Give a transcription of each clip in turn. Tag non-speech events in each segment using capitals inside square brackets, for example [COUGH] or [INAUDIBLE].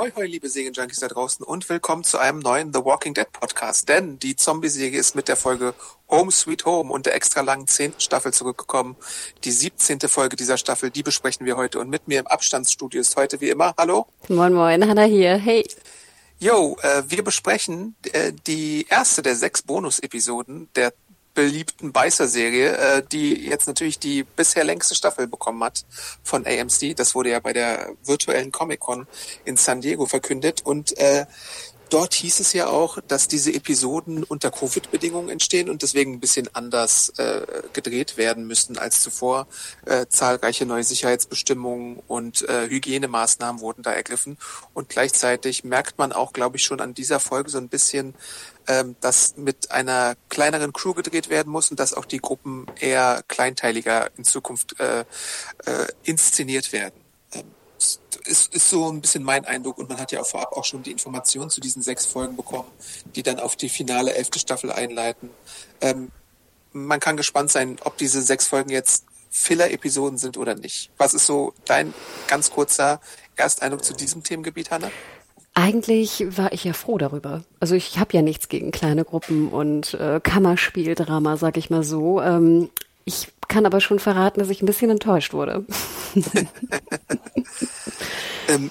Ahoi, hoi, liebe Serienjunkies da draußen und willkommen zu einem neuen The Walking Dead Podcast. Denn die Zombie-Serie ist mit der Folge Home Sweet Home und der extra langen zehnten Staffel zurückgekommen. Die 17. Folge dieser Staffel, die besprechen wir heute. Und mit mir im Abstandsstudio ist heute wie immer, hallo? Moin, moin, Hanna hier. Hey. Jo, äh, wir besprechen äh, die erste der sechs Bonus-Episoden der beliebten Beißer-Serie, äh, die jetzt natürlich die bisher längste Staffel bekommen hat von AMC. Das wurde ja bei der virtuellen Comic-Con in San Diego verkündet und äh, dort hieß es ja auch, dass diese Episoden unter Covid-Bedingungen entstehen und deswegen ein bisschen anders äh, gedreht werden müssten als zuvor. Äh, zahlreiche neue Sicherheitsbestimmungen und äh, Hygienemaßnahmen wurden da ergriffen und gleichzeitig merkt man auch, glaube ich, schon an dieser Folge so ein bisschen, ähm, dass mit einer kleineren Crew gedreht werden muss und dass auch die Gruppen eher kleinteiliger in Zukunft äh, äh, inszeniert werden. Ähm, ist, ist so ein bisschen mein Eindruck und man hat ja auch vorab auch schon die Informationen zu diesen sechs Folgen bekommen, die dann auf die finale elfte Staffel einleiten. Ähm, man kann gespannt sein, ob diese sechs Folgen jetzt Filler-Episoden sind oder nicht. Was ist so dein ganz kurzer Ersteindruck zu diesem Themengebiet, Hanna? Eigentlich war ich ja froh darüber. Also ich habe ja nichts gegen kleine Gruppen und äh, Kammerspieldrama, sag ich mal so. Ähm, ich kann aber schon verraten, dass ich ein bisschen enttäuscht wurde. [LAUGHS] ähm,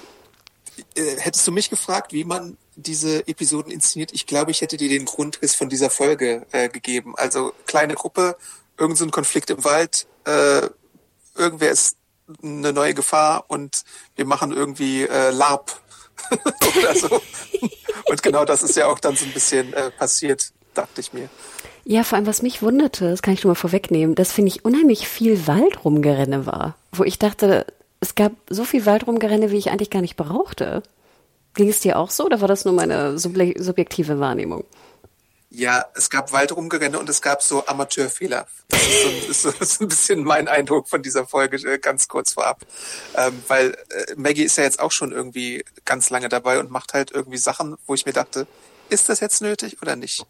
äh, hättest du mich gefragt, wie man diese Episoden inszeniert? Ich glaube, ich hätte dir den Grundriss von dieser Folge äh, gegeben. Also kleine Gruppe, irgend so Konflikt im Wald, äh, irgendwer ist eine neue Gefahr und wir machen irgendwie äh, LARP oder [LAUGHS] so. Und genau das ist ja auch dann so ein bisschen äh, passiert, dachte ich mir. Ja, vor allem, was mich wunderte, das kann ich schon mal vorwegnehmen, dass, finde ich, unheimlich viel Waldrumgerenne war. Wo ich dachte, es gab so viel Waldrumgerenne, wie ich eigentlich gar nicht brauchte. Ging es dir auch so oder war das nur meine subjektive Wahrnehmung? Ja, es gab Waldrumgerenne und es gab so Amateurfehler. Das ist, so, ist, so, [LAUGHS] ist ein bisschen mein Eindruck von dieser Folge, äh, ganz kurz vorab. Ähm, weil äh, Maggie ist ja jetzt auch schon irgendwie ganz lange dabei und macht halt irgendwie Sachen, wo ich mir dachte, ist das jetzt nötig oder nicht?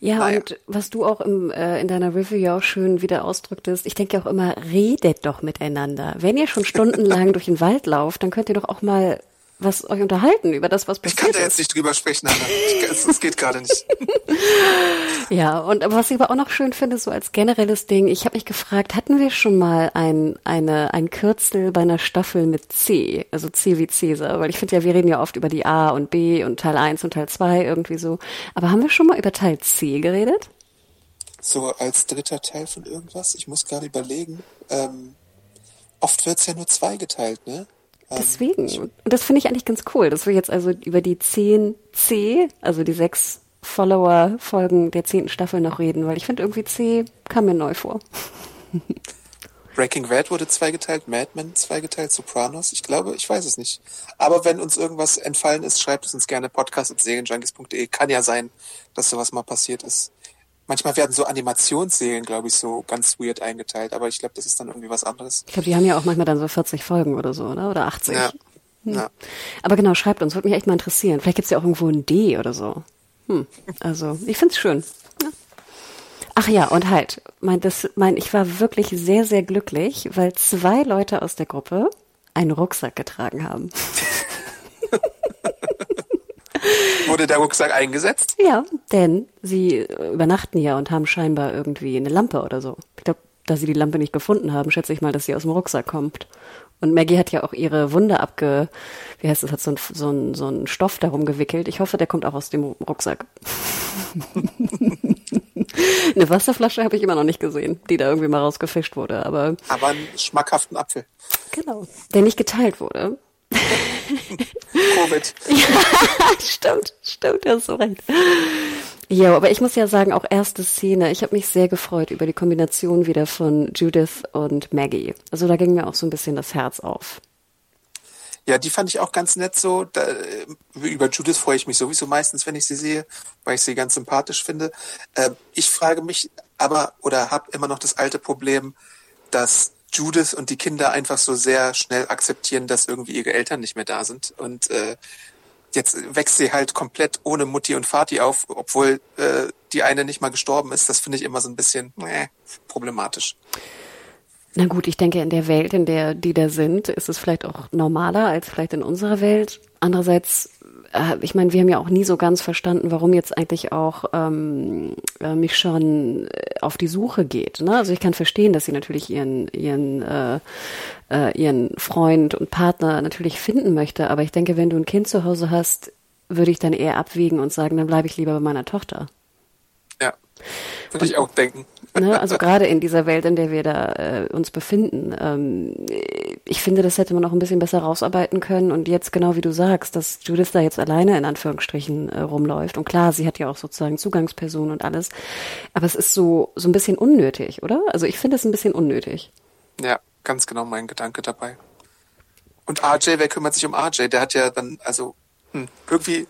Ja, naja. und was du auch im, äh, in deiner Review ja auch schön wieder ausdrücktest, ich denke auch immer, redet doch miteinander. Wenn ihr schon stundenlang [LAUGHS] durch den Wald lauft, dann könnt ihr doch auch mal was euch unterhalten über das, was passiert Ich kann da jetzt nicht drüber sprechen, Anna. Das geht gerade nicht. [LAUGHS] ja, und was ich aber auch noch schön finde, so als generelles Ding, ich habe mich gefragt, hatten wir schon mal ein, eine, ein Kürzel bei einer Staffel mit C, also C wie Cäsar? Weil ich finde ja, wir reden ja oft über die A und B und Teil 1 und Teil 2 irgendwie so. Aber haben wir schon mal über Teil C geredet? So als dritter Teil von irgendwas? Ich muss gerade überlegen. Ähm, oft wird's ja nur zwei geteilt, ne? Deswegen. Und das finde ich eigentlich ganz cool, dass wir jetzt also über die 10 C, also die sechs Follower-Folgen der zehnten Staffel noch reden, weil ich finde irgendwie C kam mir neu vor. [LAUGHS] Breaking Bad wurde zweigeteilt, Mad Men zweigeteilt, Sopranos. Ich glaube, ich weiß es nicht. Aber wenn uns irgendwas entfallen ist, schreibt es uns gerne podcast.serienjunkies.de. Kann ja sein, dass sowas mal passiert ist. Manchmal werden so Animationsserien, glaube ich, so ganz weird eingeteilt, aber ich glaube, das ist dann irgendwie was anderes. Ich glaube, die haben ja auch manchmal dann so 40 Folgen oder so, oder? Oder 80. Ja. Hm. ja. Aber genau, schreibt uns, würde mich echt mal interessieren. Vielleicht gibt's ja auch irgendwo ein D oder so. Hm. Also, ich find's schön. Ja. Ach ja, und halt, mein, das, mein, ich war wirklich sehr, sehr glücklich, weil zwei Leute aus der Gruppe einen Rucksack getragen haben. [LAUGHS] Wurde der Rucksack eingesetzt? Ja, denn sie übernachten ja und haben scheinbar irgendwie eine Lampe oder so. Ich glaube, da sie die Lampe nicht gefunden haben, schätze ich mal, dass sie aus dem Rucksack kommt. Und Maggie hat ja auch ihre Wunde abge, wie heißt das, hat so ein, so ein, so ein Stoff darum gewickelt. Ich hoffe, der kommt auch aus dem Rucksack. [LAUGHS] Eine Wasserflasche habe ich immer noch nicht gesehen, die da irgendwie mal rausgefischt wurde, aber. Aber einen schmackhaften Apfel. Genau. Der nicht geteilt wurde. [LAUGHS] Covid. ja, [LAUGHS] stimmt, stimmt, hast so recht. Ja, aber ich muss ja sagen, auch erste Szene, ich habe mich sehr gefreut über die Kombination wieder von Judith und Maggie. Also da ging mir auch so ein bisschen das Herz auf. Ja, die fand ich auch ganz nett so. Da, über Judith freue ich mich sowieso meistens, wenn ich sie sehe, weil ich sie ganz sympathisch finde. Äh, ich frage mich aber oder habe immer noch das alte Problem, dass Judith und die Kinder einfach so sehr schnell akzeptieren, dass irgendwie ihre Eltern nicht mehr da sind. Und äh, jetzt wächst sie halt komplett ohne Mutti und Vati auf, obwohl äh, die eine nicht mal gestorben ist. Das finde ich immer so ein bisschen äh, problematisch. Na gut, ich denke, in der Welt, in der die da sind, ist es vielleicht auch normaler als vielleicht in unserer Welt. Andererseits, ich meine, wir haben ja auch nie so ganz verstanden, warum jetzt eigentlich auch ähm, äh, mich schon auf die Suche geht. Ne? Also ich kann verstehen, dass sie natürlich ihren ihren äh, äh, ihren Freund und Partner natürlich finden möchte. Aber ich denke, wenn du ein Kind zu Hause hast, würde ich dann eher abwiegen und sagen, dann bleibe ich lieber bei meiner Tochter. Ja, würde ich auch denken. Ne, also gerade in dieser Welt, in der wir da äh, uns befinden, ähm, ich finde, das hätte man auch ein bisschen besser rausarbeiten können. Und jetzt genau wie du sagst, dass Judith da jetzt alleine in Anführungsstrichen äh, rumläuft. Und klar, sie hat ja auch sozusagen Zugangsperson und alles. Aber es ist so so ein bisschen unnötig, oder? Also ich finde es ein bisschen unnötig. Ja, ganz genau mein Gedanke dabei. Und RJ, wer kümmert sich um RJ? Der hat ja dann, also hm, irgendwie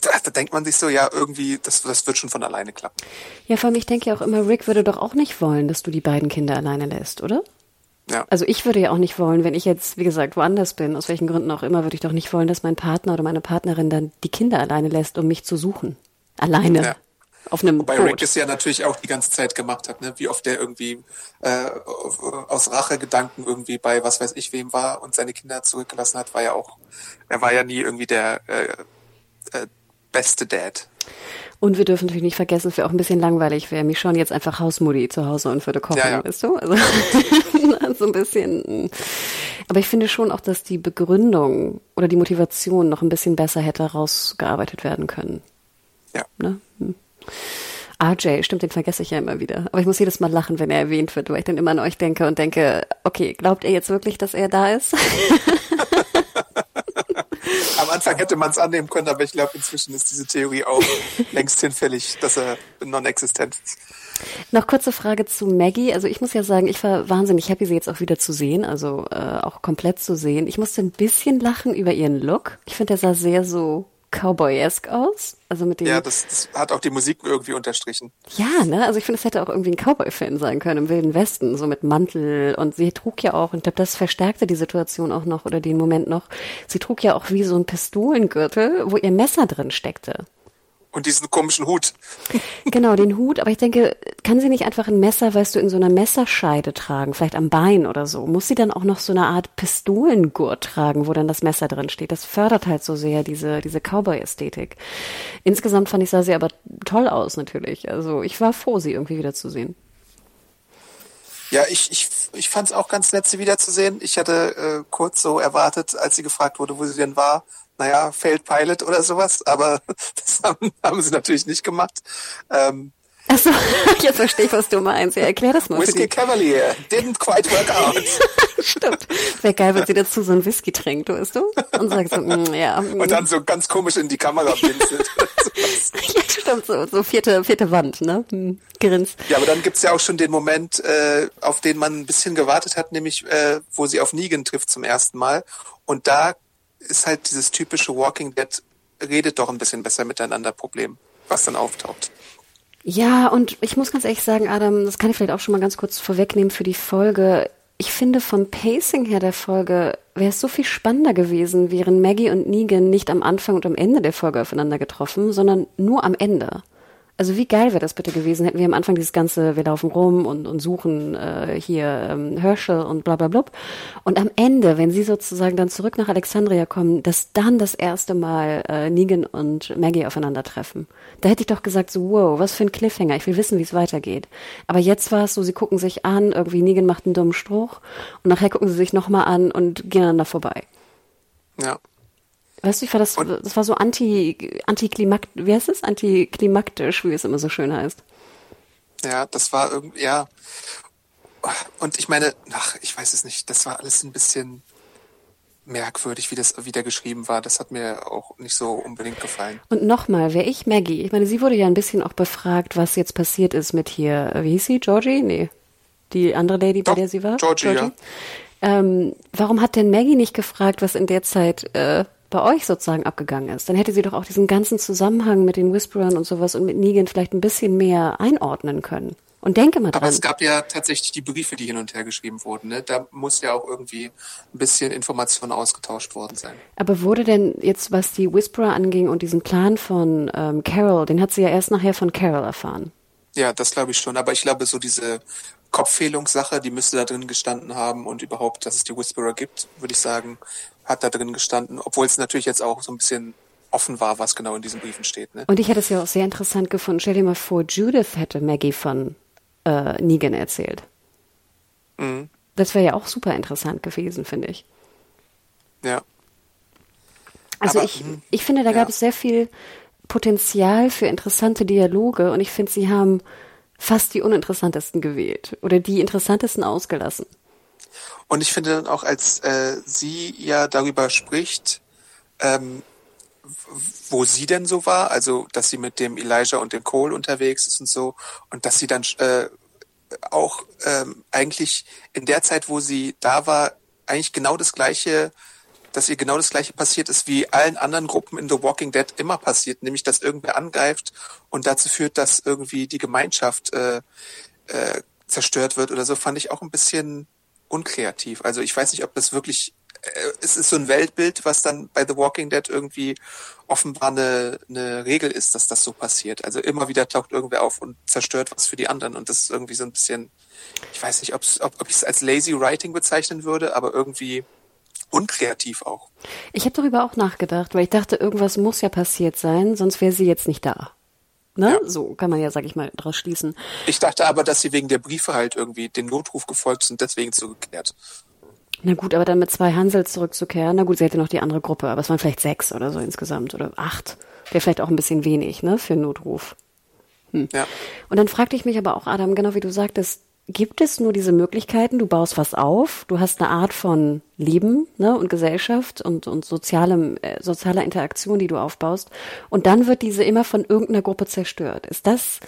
da, da denkt man sich so, ja, irgendwie, das, das wird schon von alleine klappen. Ja, vor allem, ich denke ja auch immer, Rick würde doch auch nicht wollen, dass du die beiden Kinder alleine lässt, oder? Ja. Also ich würde ja auch nicht wollen, wenn ich jetzt, wie gesagt, woanders bin, aus welchen Gründen auch immer, würde ich doch nicht wollen, dass mein Partner oder meine Partnerin dann die Kinder alleine lässt, um mich zu suchen. Alleine. Ja. Auf einem Wobei Boot. Rick es ja natürlich auch die ganze Zeit gemacht hat, ne? wie oft der irgendwie äh, aus Rachegedanken irgendwie bei was weiß ich wem war und seine Kinder zurückgelassen hat, war ja auch, er war ja nie irgendwie der äh, äh, beste Dad. Und wir dürfen natürlich nicht vergessen, es wäre auch ein bisschen langweilig, wäre mich schon jetzt einfach Hausmutti zu Hause und würde kochen, ja, ja. weißt du? Also [LAUGHS] so ein bisschen. Aber ich finde schon auch, dass die Begründung oder die Motivation noch ein bisschen besser hätte rausgearbeitet werden können. Ja. Ne? Hm. RJ, stimmt, den vergesse ich ja immer wieder. Aber ich muss jedes Mal lachen, wenn er erwähnt wird, weil ich dann immer an euch denke und denke, okay, glaubt ihr jetzt wirklich, dass er da ist? [LAUGHS] Am Anfang hätte man es annehmen können, aber ich glaube, inzwischen ist diese Theorie auch [LAUGHS] längst hinfällig, dass er non-existent ist. Noch kurze Frage zu Maggie. Also ich muss ja sagen, ich war wahnsinnig happy, sie jetzt auch wieder zu sehen, also äh, auch komplett zu sehen. Ich musste ein bisschen lachen über ihren Look. Ich finde, der sah sehr so Cowboy-esque aus. Also mit dem ja, das, das hat auch die Musik irgendwie unterstrichen. Ja, ne? Also ich finde, es hätte auch irgendwie ein Cowboy-Fan sein können im Wilden Westen, so mit Mantel. Und sie trug ja auch, und ich glaube, das verstärkte die Situation auch noch oder den Moment noch. Sie trug ja auch wie so ein Pistolengürtel, wo ihr Messer drin steckte. Und diesen komischen Hut. [LAUGHS] Genau, den Hut. Aber ich denke, kann sie nicht einfach ein Messer, weißt du, in so einer Messerscheide tragen, vielleicht am Bein oder so? Muss sie dann auch noch so eine Art Pistolengurt tragen, wo dann das Messer drin steht? Das fördert halt so sehr diese, diese Cowboy-Ästhetik. Insgesamt fand ich, sah sie aber toll aus, natürlich. Also ich war froh, sie irgendwie wiederzusehen. Ja, ich, ich, ich fand es auch ganz nett, sie wiederzusehen. Ich hatte äh, kurz so erwartet, als sie gefragt wurde, wo sie denn war, naja, Failed Pilot oder sowas, aber [LAUGHS] das haben, haben sie natürlich nicht gemacht. Ähm, Achso, [LAUGHS] jetzt verstehe ich, was du meinst. Ja, erklär das mal. Whiskey Cavalier didn't quite work out. [LAUGHS] Stimmt. Wäre geil, wenn sie dazu so ein Whisky trinkt, weißt du? Und sagt so, mm, ja. Mm. Und dann so ganz komisch in die Kamera blinzelt. ja, stimmt, so, so vierte, vierte Wand, ne? Hm, Grins. Ja, aber dann gibt's ja auch schon den Moment, äh, auf den man ein bisschen gewartet hat, nämlich äh, wo sie auf Negan trifft zum ersten Mal. Und da ist halt dieses typische Walking Dead redet doch ein bisschen besser miteinander Problem, was dann auftaucht. Ja, und ich muss ganz ehrlich sagen, Adam, das kann ich vielleicht auch schon mal ganz kurz vorwegnehmen für die Folge. Ich finde vom Pacing her der Folge wäre es so viel spannender gewesen, wären Maggie und Negan nicht am Anfang und am Ende der Folge aufeinander getroffen, sondern nur am Ende. Also wie geil wäre das bitte gewesen, hätten wir am Anfang dieses ganze, wir laufen rum und, und suchen äh, hier ähm, Herschel und bla bla bla. Und am Ende, wenn sie sozusagen dann zurück nach Alexandria kommen, dass dann das erste Mal äh, Negan und Maggie aufeinandertreffen. Da hätte ich doch gesagt, so wow, was für ein Cliffhanger, ich will wissen, wie es weitergeht. Aber jetzt war es so, sie gucken sich an, irgendwie Negan macht einen dummen Spruch und nachher gucken sie sich nochmal an und gehen aneinander vorbei. Ja. Weißt du, ich war das, und, das war so anti, antiklimakt, wie heißt es? Antiklimaktisch, wie es immer so schön heißt. Ja, das war irgendwie, ja. Und ich meine, ach, ich weiß es nicht, das war alles ein bisschen merkwürdig, wie das wieder geschrieben war. Das hat mir auch nicht so unbedingt gefallen. Und nochmal, wäre ich Maggie, ich meine, sie wurde ja ein bisschen auch befragt, was jetzt passiert ist mit hier, wie hieß sie, Georgie? Nee. Die andere Lady, Doch, bei der sie war? Georgie, Georgie? ja. Ähm, warum hat denn Maggie nicht gefragt, was in der Zeit äh, bei euch sozusagen abgegangen ist? Dann hätte sie doch auch diesen ganzen Zusammenhang mit den Whisperern und sowas und mit Negan vielleicht ein bisschen mehr einordnen können. Und denke mal dran. Aber es gab ja tatsächlich die Briefe, die hin und her geschrieben wurden. Ne? Da muss ja auch irgendwie ein bisschen Information ausgetauscht worden sein. Aber wurde denn jetzt, was die Whisperer anging und diesen Plan von ähm, Carol, den hat sie ja erst nachher von Carol erfahren. Ja, das glaube ich schon. Aber ich glaube, so diese Kopffehlungssache, die müsste da drin gestanden haben und überhaupt, dass es die Whisperer gibt, würde ich sagen, hat da drin gestanden. Obwohl es natürlich jetzt auch so ein bisschen offen war, was genau in diesen Briefen steht. Ne? Und ich hätte es ja auch sehr interessant gefunden. Stell dir mal vor, Judith hätte Maggie von äh, Negan erzählt. Mhm. Das wäre ja auch super interessant gewesen, finde ich. Ja. Also Aber, ich, hm, ich finde, da ja. gab es sehr viel Potenzial für interessante Dialoge und ich finde, sie haben fast die uninteressantesten gewählt oder die interessantesten ausgelassen. Und ich finde dann auch, als äh, sie ja darüber spricht, ähm, wo sie denn so war, also dass sie mit dem Elijah und dem Cole unterwegs ist und so und dass sie dann äh, auch ähm, eigentlich in der Zeit, wo sie da war, eigentlich genau das gleiche, dass ihr genau das gleiche passiert ist, wie allen anderen Gruppen in The Walking Dead immer passiert, nämlich dass irgendwer angreift und dazu führt, dass irgendwie die Gemeinschaft äh, äh, zerstört wird oder so, fand ich auch ein bisschen unkreativ. Also ich weiß nicht, ob das wirklich äh, es ist so ein Weltbild, was dann bei The Walking Dead irgendwie offenbar eine, eine Regel ist, dass das so passiert. Also immer wieder taucht irgendwer auf und zerstört was für die anderen. Und das ist irgendwie so ein bisschen, ich weiß nicht, ob, ob ich es als lazy writing bezeichnen würde, aber irgendwie unkreativ auch. Ich habe darüber auch nachgedacht, weil ich dachte, irgendwas muss ja passiert sein, sonst wäre sie jetzt nicht da. Ne? Ja. So kann man ja, sag ich mal, daraus schließen. Ich dachte aber, dass sie wegen der Briefe halt irgendwie den Notruf gefolgt sind, deswegen zurückgekehrt. Na gut, aber dann mit zwei Hansels zurückzukehren, na gut, sie hätte noch die andere Gruppe, aber es waren vielleicht sechs oder so insgesamt oder acht. Wäre vielleicht auch ein bisschen wenig, ne, für einen Notruf. Hm. Ja. Und dann fragte ich mich aber auch, Adam, genau wie du sagtest, gibt es nur diese Möglichkeiten, du baust was auf, du hast eine Art von Leben ne, und Gesellschaft und, und sozialem, äh, sozialer Interaktion, die du aufbaust, und dann wird diese immer von irgendeiner Gruppe zerstört. Ist das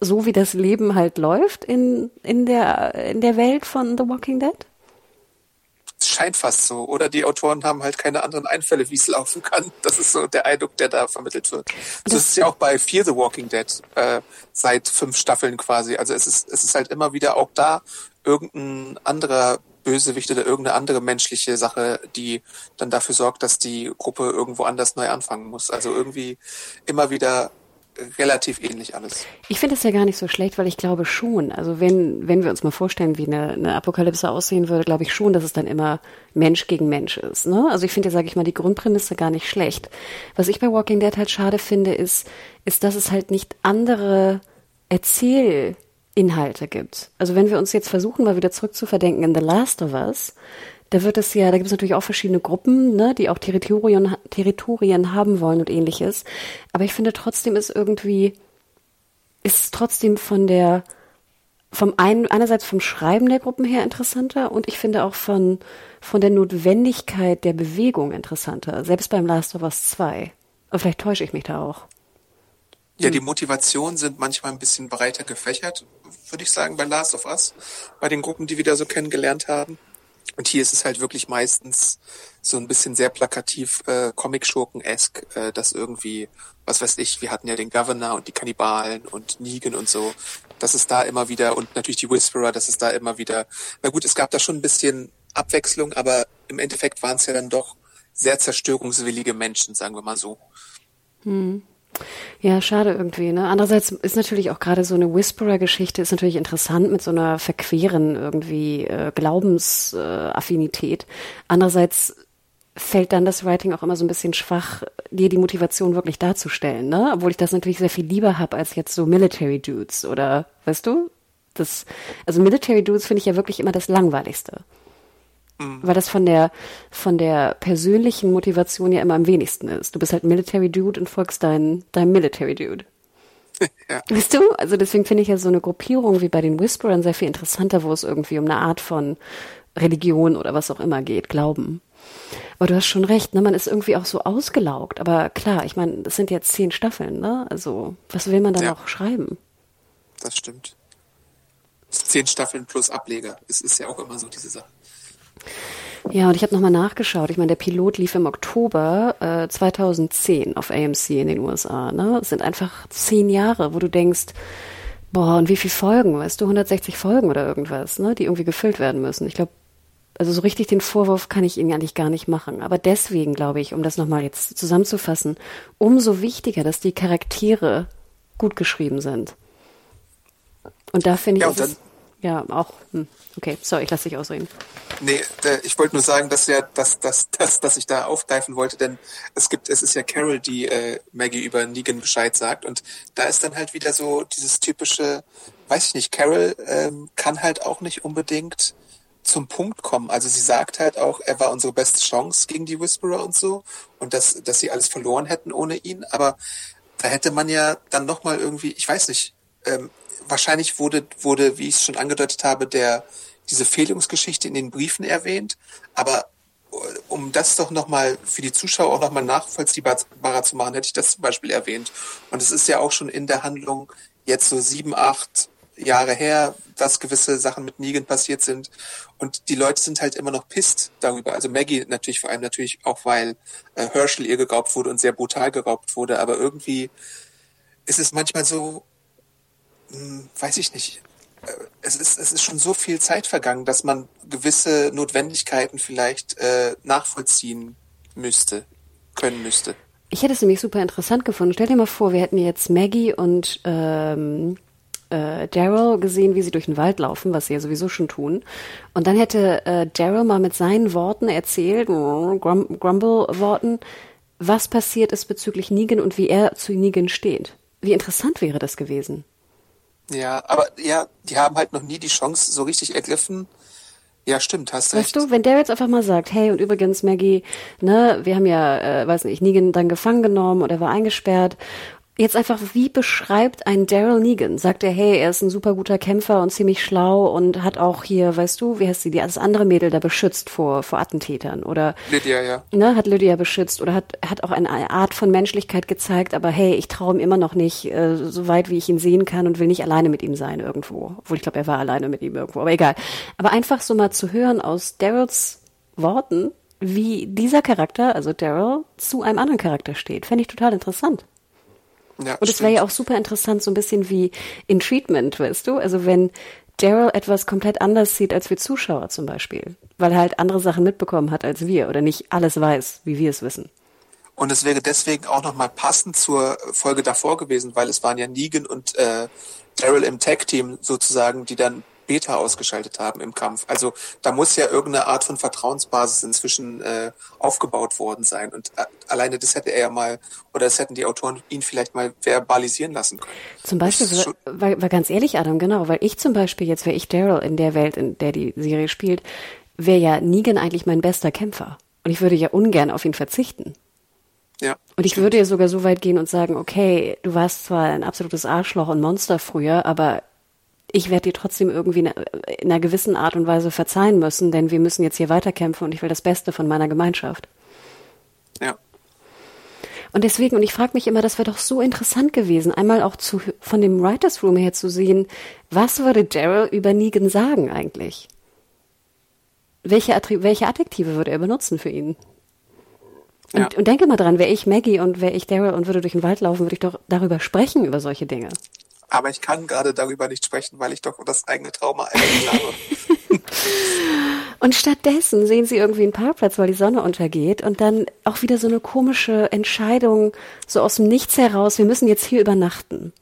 so, wie das Leben halt läuft in, in, der, in der Welt von The Walking Dead? Scheint fast so. Oder die Autoren haben halt keine anderen Einfälle, wie es laufen kann. Das ist so der Eindruck, der da vermittelt wird. Das, das ist ja auch bei Fear the Walking Dead äh, seit fünf Staffeln quasi. Also es ist, es ist halt immer wieder auch da irgendein anderer Bösewicht oder irgendeine andere menschliche Sache, die dann dafür sorgt, dass die Gruppe irgendwo anders neu anfangen muss. Also irgendwie immer wieder relativ ähnlich alles. Ich finde das ja gar nicht so schlecht, weil ich glaube schon, also wenn, wenn wir uns mal vorstellen, wie eine, eine Apokalypse aussehen würde, glaube ich schon, dass es dann immer Mensch gegen Mensch ist. Ne? Also ich finde ja, sage ich mal, die Grundprämisse gar nicht schlecht. Was ich bei Walking Dead halt schade finde, ist, ist, dass es halt nicht andere Erzählinhalte gibt. Also wenn wir uns jetzt versuchen, mal wieder zurückzuverdenken in The Last of Us, da wird es ja, da gibt es natürlich auch verschiedene Gruppen, ne, die auch Territorien, Territorien haben wollen und ähnliches. Aber ich finde trotzdem ist irgendwie, ist trotzdem von der, vom einen, einerseits vom Schreiben der Gruppen her interessanter und ich finde auch von, von der Notwendigkeit der Bewegung interessanter. Selbst beim Last of Us 2. Aber vielleicht täusche ich mich da auch. Ja, hm. die Motivationen sind manchmal ein bisschen breiter gefächert, würde ich sagen, bei Last of Us, bei den Gruppen, die wir da so kennengelernt haben. Und hier ist es halt wirklich meistens so ein bisschen sehr plakativ äh, Comic-Schurken-esque, äh, dass irgendwie, was weiß ich, wir hatten ja den Governor und die Kannibalen und Negan und so, dass es da immer wieder, und natürlich die Whisperer, dass es da immer wieder, na gut, es gab da schon ein bisschen Abwechslung, aber im Endeffekt waren es ja dann doch sehr zerstörungswillige Menschen, sagen wir mal so. Hm. Ja, schade irgendwie. Ne? Andererseits ist natürlich auch gerade so eine Whisperer-Geschichte ist natürlich interessant mit so einer verqueren irgendwie äh, Glaubensaffinität. Äh, Andererseits fällt dann das Writing auch immer so ein bisschen schwach, dir die Motivation wirklich darzustellen, ne? Obwohl ich das natürlich sehr viel lieber habe als jetzt so Military Dudes oder weißt du? Das, also Military Dudes finde ich ja wirklich immer das Langweiligste. Mhm. Weil das von der, von der persönlichen Motivation ja immer am wenigsten ist. Du bist halt Military Dude und folgst deinem dein Military Dude. [LAUGHS] Ja. Weißt du? Also deswegen finde ich ja so eine Gruppierung wie bei den Whisperern sehr viel interessanter, wo es irgendwie um eine Art von Religion oder was auch immer geht, Glauben. Aber du hast schon recht, ne? Man ist irgendwie auch so ausgelaugt. Aber klar, ich meine, es sind jetzt zehn Staffeln, ne? Also, was will man da ja. noch schreiben? Das stimmt. Zehn Staffeln plus Ableger. Es ist ja auch immer so diese Sache. Ja, und ich habe nochmal nachgeschaut. Ich meine, der Pilot lief im Oktober äh, 2010 auf AMC in den USA. Ne? Es sind einfach zehn Jahre, wo du denkst, boah, und wie viele Folgen, weißt du, 160 Folgen oder irgendwas, ne, die irgendwie gefüllt werden müssen. Ich glaube, also so richtig den Vorwurf kann ich Ihnen eigentlich gar nicht machen. Aber deswegen glaube ich, um das nochmal jetzt zusammenzufassen, umso wichtiger, dass die Charaktere gut geschrieben sind. Und da finde ich, ja, es, ja auch, hm, okay, sorry, ich lasse dich ausreden. Nee, ich wollte nur sagen, dass ja, dass, dass, dass, dass ich da aufgreifen wollte, denn es gibt, es ist ja Carol, die äh, Maggie über Negan Bescheid sagt und da ist dann halt wieder so dieses typische, weiß ich nicht, Carol ähm, kann halt auch nicht unbedingt zum Punkt kommen. Also sie sagt halt auch, er war unsere beste Chance gegen die Whisperer und so und dass, dass sie alles verloren hätten ohne ihn, aber da hätte man ja dann nochmal irgendwie, ich weiß nicht, ähm, wahrscheinlich wurde, wurde, wie ich es schon angedeutet habe, der diese Fehlungsgeschichte in den Briefen erwähnt, aber äh, um das doch nochmal für die Zuschauer auch nochmal nachvollziehbarer zu machen, hätte ich das zum Beispiel erwähnt. Und es ist ja auch schon in der Handlung jetzt so sieben, acht Jahre her, dass gewisse Sachen mit Negan passiert sind. Und die Leute sind halt immer noch pisst darüber. Also Maggie natürlich vor allem natürlich auch, weil äh, Herschel ihr geraubt wurde und sehr brutal geraubt wurde. Aber irgendwie ist es manchmal so, hm, weiß ich nicht, äh, es ist, es ist schon so viel Zeit vergangen, dass man gewisse Notwendigkeiten vielleicht äh, nachvollziehen müsste, können müsste. Ich hätte es nämlich super interessant gefunden. Stell dir mal vor, wir hätten jetzt Maggie und ähm, äh, Daryl gesehen, wie sie durch den Wald laufen, was sie ja sowieso schon tun. Und dann hätte äh, Daryl mal mit seinen Worten erzählt, Grum Grumble-Worten, was passiert ist bezüglich Negan und wie er zu Negan steht. Wie interessant wäre das gewesen. Ja, aber ja, die haben halt noch nie die Chance so richtig ergriffen. Ja, stimmt, hast recht. Weißt du, wenn der jetzt einfach mal sagt, hey, und übrigens, Maggie, ne, wir haben ja, äh, weiß nicht, Negan dann gefangen genommen oder war eingesperrt Jetzt einfach, wie beschreibt ein Daryl Negan? Sagt er, hey, er ist ein super guter Kämpfer und ziemlich schlau und hat auch hier, weißt du, wie heißt sie, die das andere Mädel da beschützt vor, vor Attentätern oder Lydia, ja. Ne, hat Lydia beschützt oder hat, hat auch eine Art von Menschlichkeit gezeigt, aber hey, ich traue ihm immer noch nicht äh, so weit, wie ich ihn sehen kann und will nicht alleine mit ihm sein irgendwo. Obwohl ich glaube, er war alleine mit ihm irgendwo, aber egal. Aber einfach so mal zu hören aus Daryls Worten, wie dieser Charakter, also Daryl, zu einem anderen Charakter steht, fände ich total interessant. Ja, und es wäre ja auch super interessant, so ein bisschen wie in Treatment, weißt du? Also wenn Daryl etwas komplett anders sieht als wir Zuschauer zum Beispiel, weil er halt andere Sachen mitbekommen hat als wir oder nicht alles weiß, wie wir es wissen. Und es wäre deswegen auch nochmal passend zur Folge davor gewesen, weil es waren ja Negan und äh, Daryl im Tag-Team sozusagen, die dann Beta ausgeschaltet haben im Kampf. Also da muss ja irgendeine Art von Vertrauensbasis inzwischen äh, aufgebaut worden sein. Und äh, alleine das hätte er ja mal, oder das hätten die Autoren ihn vielleicht mal verbalisieren lassen können. Zum Beispiel, weil, weil ganz ehrlich, Adam, genau, weil ich zum Beispiel, jetzt wäre ich Daryl in der Welt, in der die Serie spielt, wäre ja Negan eigentlich mein bester Kämpfer. Und ich würde ja ungern auf ihn verzichten. Ja, und ich stimmt. würde ja sogar so weit gehen und sagen, okay, du warst zwar ein absolutes Arschloch und Monster früher, aber ich werde dir trotzdem irgendwie in einer gewissen Art und Weise verzeihen müssen, denn wir müssen jetzt hier weiterkämpfen und ich will das Beste von meiner Gemeinschaft. Ja. Und deswegen, und ich frage mich immer, das wäre doch so interessant gewesen, einmal auch zu, von dem Writers Room her zu sehen, was würde Daryl über Negan sagen eigentlich? Welche, welche Adjektive würde er benutzen für ihn? Und, ja. und denke mal dran, wäre ich Maggie und wäre ich Daryl und würde durch den Wald laufen, würde ich doch darüber sprechen, über solche Dinge. Aber ich kann gerade darüber nicht sprechen, weil ich doch das eigene Trauma erlebt habe. [LAUGHS] und stattdessen sehen sie irgendwie einen Parkplatz, weil die Sonne untergeht und dann auch wieder so eine komische Entscheidung, so aus dem Nichts heraus, wir müssen jetzt hier übernachten.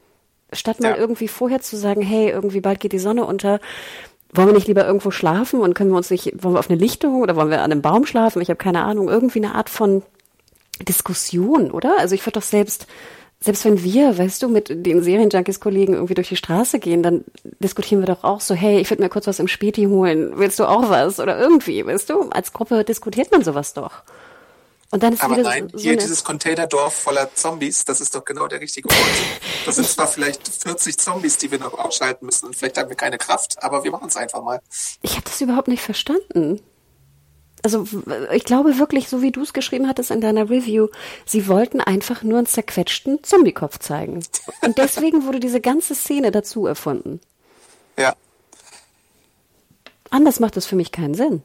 Statt mal ja. irgendwie vorher zu sagen, hey, irgendwie bald geht die Sonne unter, wollen wir nicht lieber irgendwo schlafen und können wir uns nicht, wollen wir auf eine Lichtung oder wollen wir an einem Baum schlafen? Ich habe keine Ahnung, irgendwie eine Art von Diskussion, oder? Also ich würde doch selbst selbst wenn wir, weißt du, mit den Serienjunkies-Kollegen irgendwie durch die Straße gehen, dann diskutieren wir doch auch so, hey, ich würde mir kurz was im Späti holen, willst du auch was? Oder irgendwie, weißt du? Als Gruppe diskutiert man sowas doch. Und dann ist Aber wieder nein, so, hier dieses Containerdorf voller Zombies, das ist doch genau der richtige Ort. Das sind zwar vielleicht 40 Zombies, die wir noch ausschalten müssen und vielleicht haben wir keine Kraft, aber wir machen es einfach mal. Ich habe das überhaupt nicht verstanden. Also ich glaube wirklich, so wie du es geschrieben hattest in deiner Review, sie wollten einfach nur einen zerquetschten Zombiekopf zeigen. Und deswegen wurde diese ganze Szene dazu erfunden. Ja. Anders macht das für mich keinen Sinn.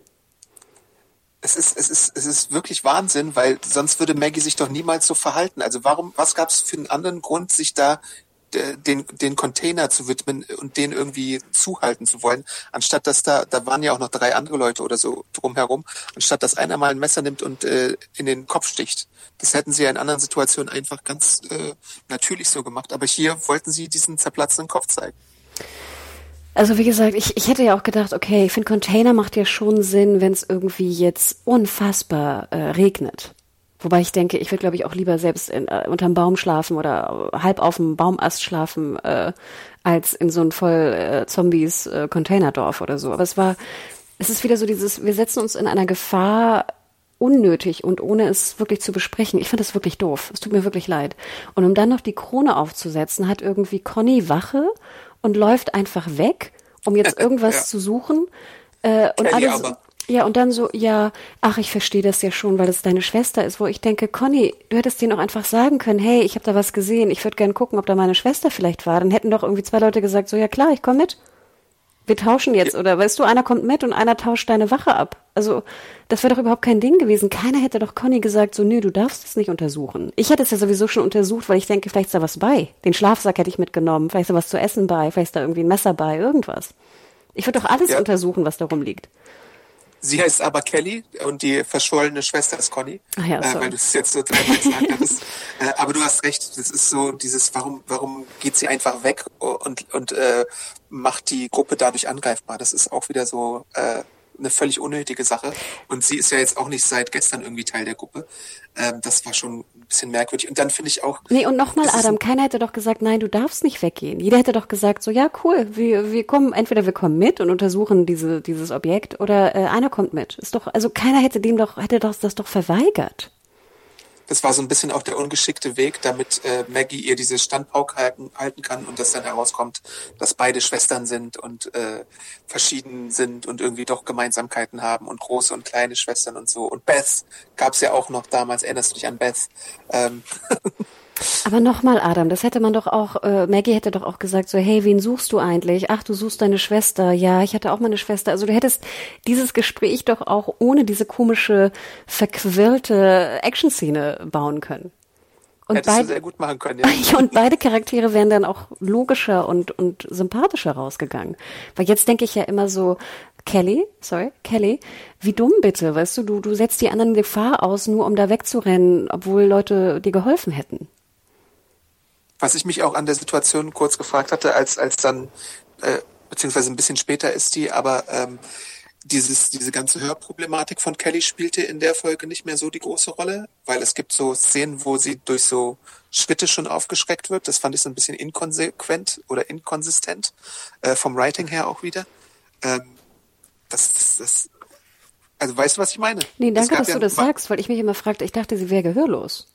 Es ist, es ist, es ist wirklich Wahnsinn, weil sonst würde Maggie sich doch niemals so verhalten. Also warum, was gab es für einen anderen Grund, sich da den, den Container zu widmen und den irgendwie zuhalten zu wollen, anstatt dass da, da waren ja auch noch drei andere Leute oder so drumherum, anstatt dass einer mal ein Messer nimmt und äh, in den Kopf sticht. Das hätten sie ja in anderen Situationen einfach ganz äh, natürlich so gemacht. Aber hier wollten sie diesen zerplatzten Kopf zeigen. Also wie gesagt, ich, ich hätte ja auch gedacht, okay, ich finde Container macht ja schon Sinn, wenn es irgendwie jetzt unfassbar äh, regnet. Wobei ich denke, ich würde, glaube ich, auch lieber selbst in, äh, unterm Baum schlafen oder halb auf dem Baumast schlafen, äh, als in so ein voll äh, Zombies äh, Containerdorf oder so. Aber es war, es ist wieder so dieses, wir setzen uns in einer Gefahr unnötig und ohne es wirklich zu besprechen. Ich finde das wirklich doof. Es tut mir wirklich leid. Und um dann noch die Krone aufzusetzen, hat irgendwie Conny Wache und läuft einfach weg, um jetzt [LAUGHS] irgendwas ja. zu suchen. Äh, und Kelly alles, aber. Ja, und dann so, ja, ach, ich verstehe das ja schon, weil es deine Schwester ist, wo ich denke, Conny, du hättest denen auch einfach sagen können, hey, ich habe da was gesehen, ich würde gern gucken, ob da meine Schwester vielleicht war. Dann hätten doch irgendwie zwei Leute gesagt, so, ja klar, ich komme mit. Wir tauschen jetzt, ja. oder weißt du, einer kommt mit und einer tauscht deine Wache ab. Also, das wäre doch überhaupt kein Ding gewesen. Keiner hätte doch Conny gesagt, so, nö, du darfst es nicht untersuchen. Ich hätte es ja sowieso schon untersucht, weil ich denke, vielleicht ist da was bei. Den Schlafsack hätte ich mitgenommen, vielleicht ist da was zu essen bei, vielleicht ist da irgendwie ein Messer bei, irgendwas. Ich würde doch alles ja. untersuchen, was da rumliegt. Sie heißt aber Kelly und die verschollene Schwester ist Conny, Ach ja, äh, weil du es jetzt so dreimal gesagt hattest. Äh, aber du hast recht, das ist so dieses, warum, warum geht sie einfach weg und, und äh, macht die Gruppe dadurch angreifbar? Das ist auch wieder so äh, eine völlig unnötige Sache. Und sie ist ja jetzt auch nicht seit gestern irgendwie Teil der Gruppe. Ähm, das war schon ein bisschen merkwürdig. Und dann finde ich auch. Nee, und nochmal, Adam, keiner hätte doch gesagt, nein, du darfst nicht weggehen. Jeder hätte doch gesagt, so, ja, cool, wir, wir kommen, entweder wir kommen mit und untersuchen diese, dieses Objekt oder äh, einer kommt mit. Ist doch, also keiner hätte dem doch, hätte das, das doch verweigert das war so ein bisschen auch der ungeschickte Weg, damit äh, Maggie ihr diese Standpauke halten, halten kann und dass dann herauskommt, dass beide Schwestern sind und äh, verschieden sind und irgendwie doch Gemeinsamkeiten haben und große und kleine Schwestern und so. Und Beth gab's ja auch noch damals, erinnerst du dich an Beth? Ähm, [LAUGHS] Aber nochmal, Adam, das hätte man doch auch, äh, Maggie hätte doch auch gesagt, so, hey, wen suchst du eigentlich? Ach, du suchst deine Schwester. Ja, ich hatte auch meine Schwester. Also du hättest dieses Gespräch doch auch ohne diese komische, verquirlte Action-Szene bauen können. Und Hättest beid, du sehr gut machen können, ja. [LAUGHS] und beide Charaktere wären dann auch logischer und, und sympathischer rausgegangen. Weil jetzt denke ich ja immer so, Kelly, sorry, Kelly, wie dumm bitte, weißt du, du, du setzt die anderen Gefahr aus, nur um da wegzurennen, obwohl Leute dir geholfen hätten. Was ich mich auch an der Situation kurz gefragt hatte, als, als dann, äh, beziehungsweise ein bisschen später ist die, aber ähm, dieses, diese ganze Hörproblematik von Kelly spielte in der Folge nicht mehr so die große Rolle, weil es gibt so Szenen, wo sie durch so Schritte schon aufgeschreckt wird. Das fand ich so ein bisschen inkonsequent oder inkonsistent, äh, vom Writing her auch wieder. Ähm, das, das, das, also weißt du, was ich meine? Nee, danke, dass ja, du das sagst, weil ich mich immer fragte, ich dachte, sie wäre gehörlos.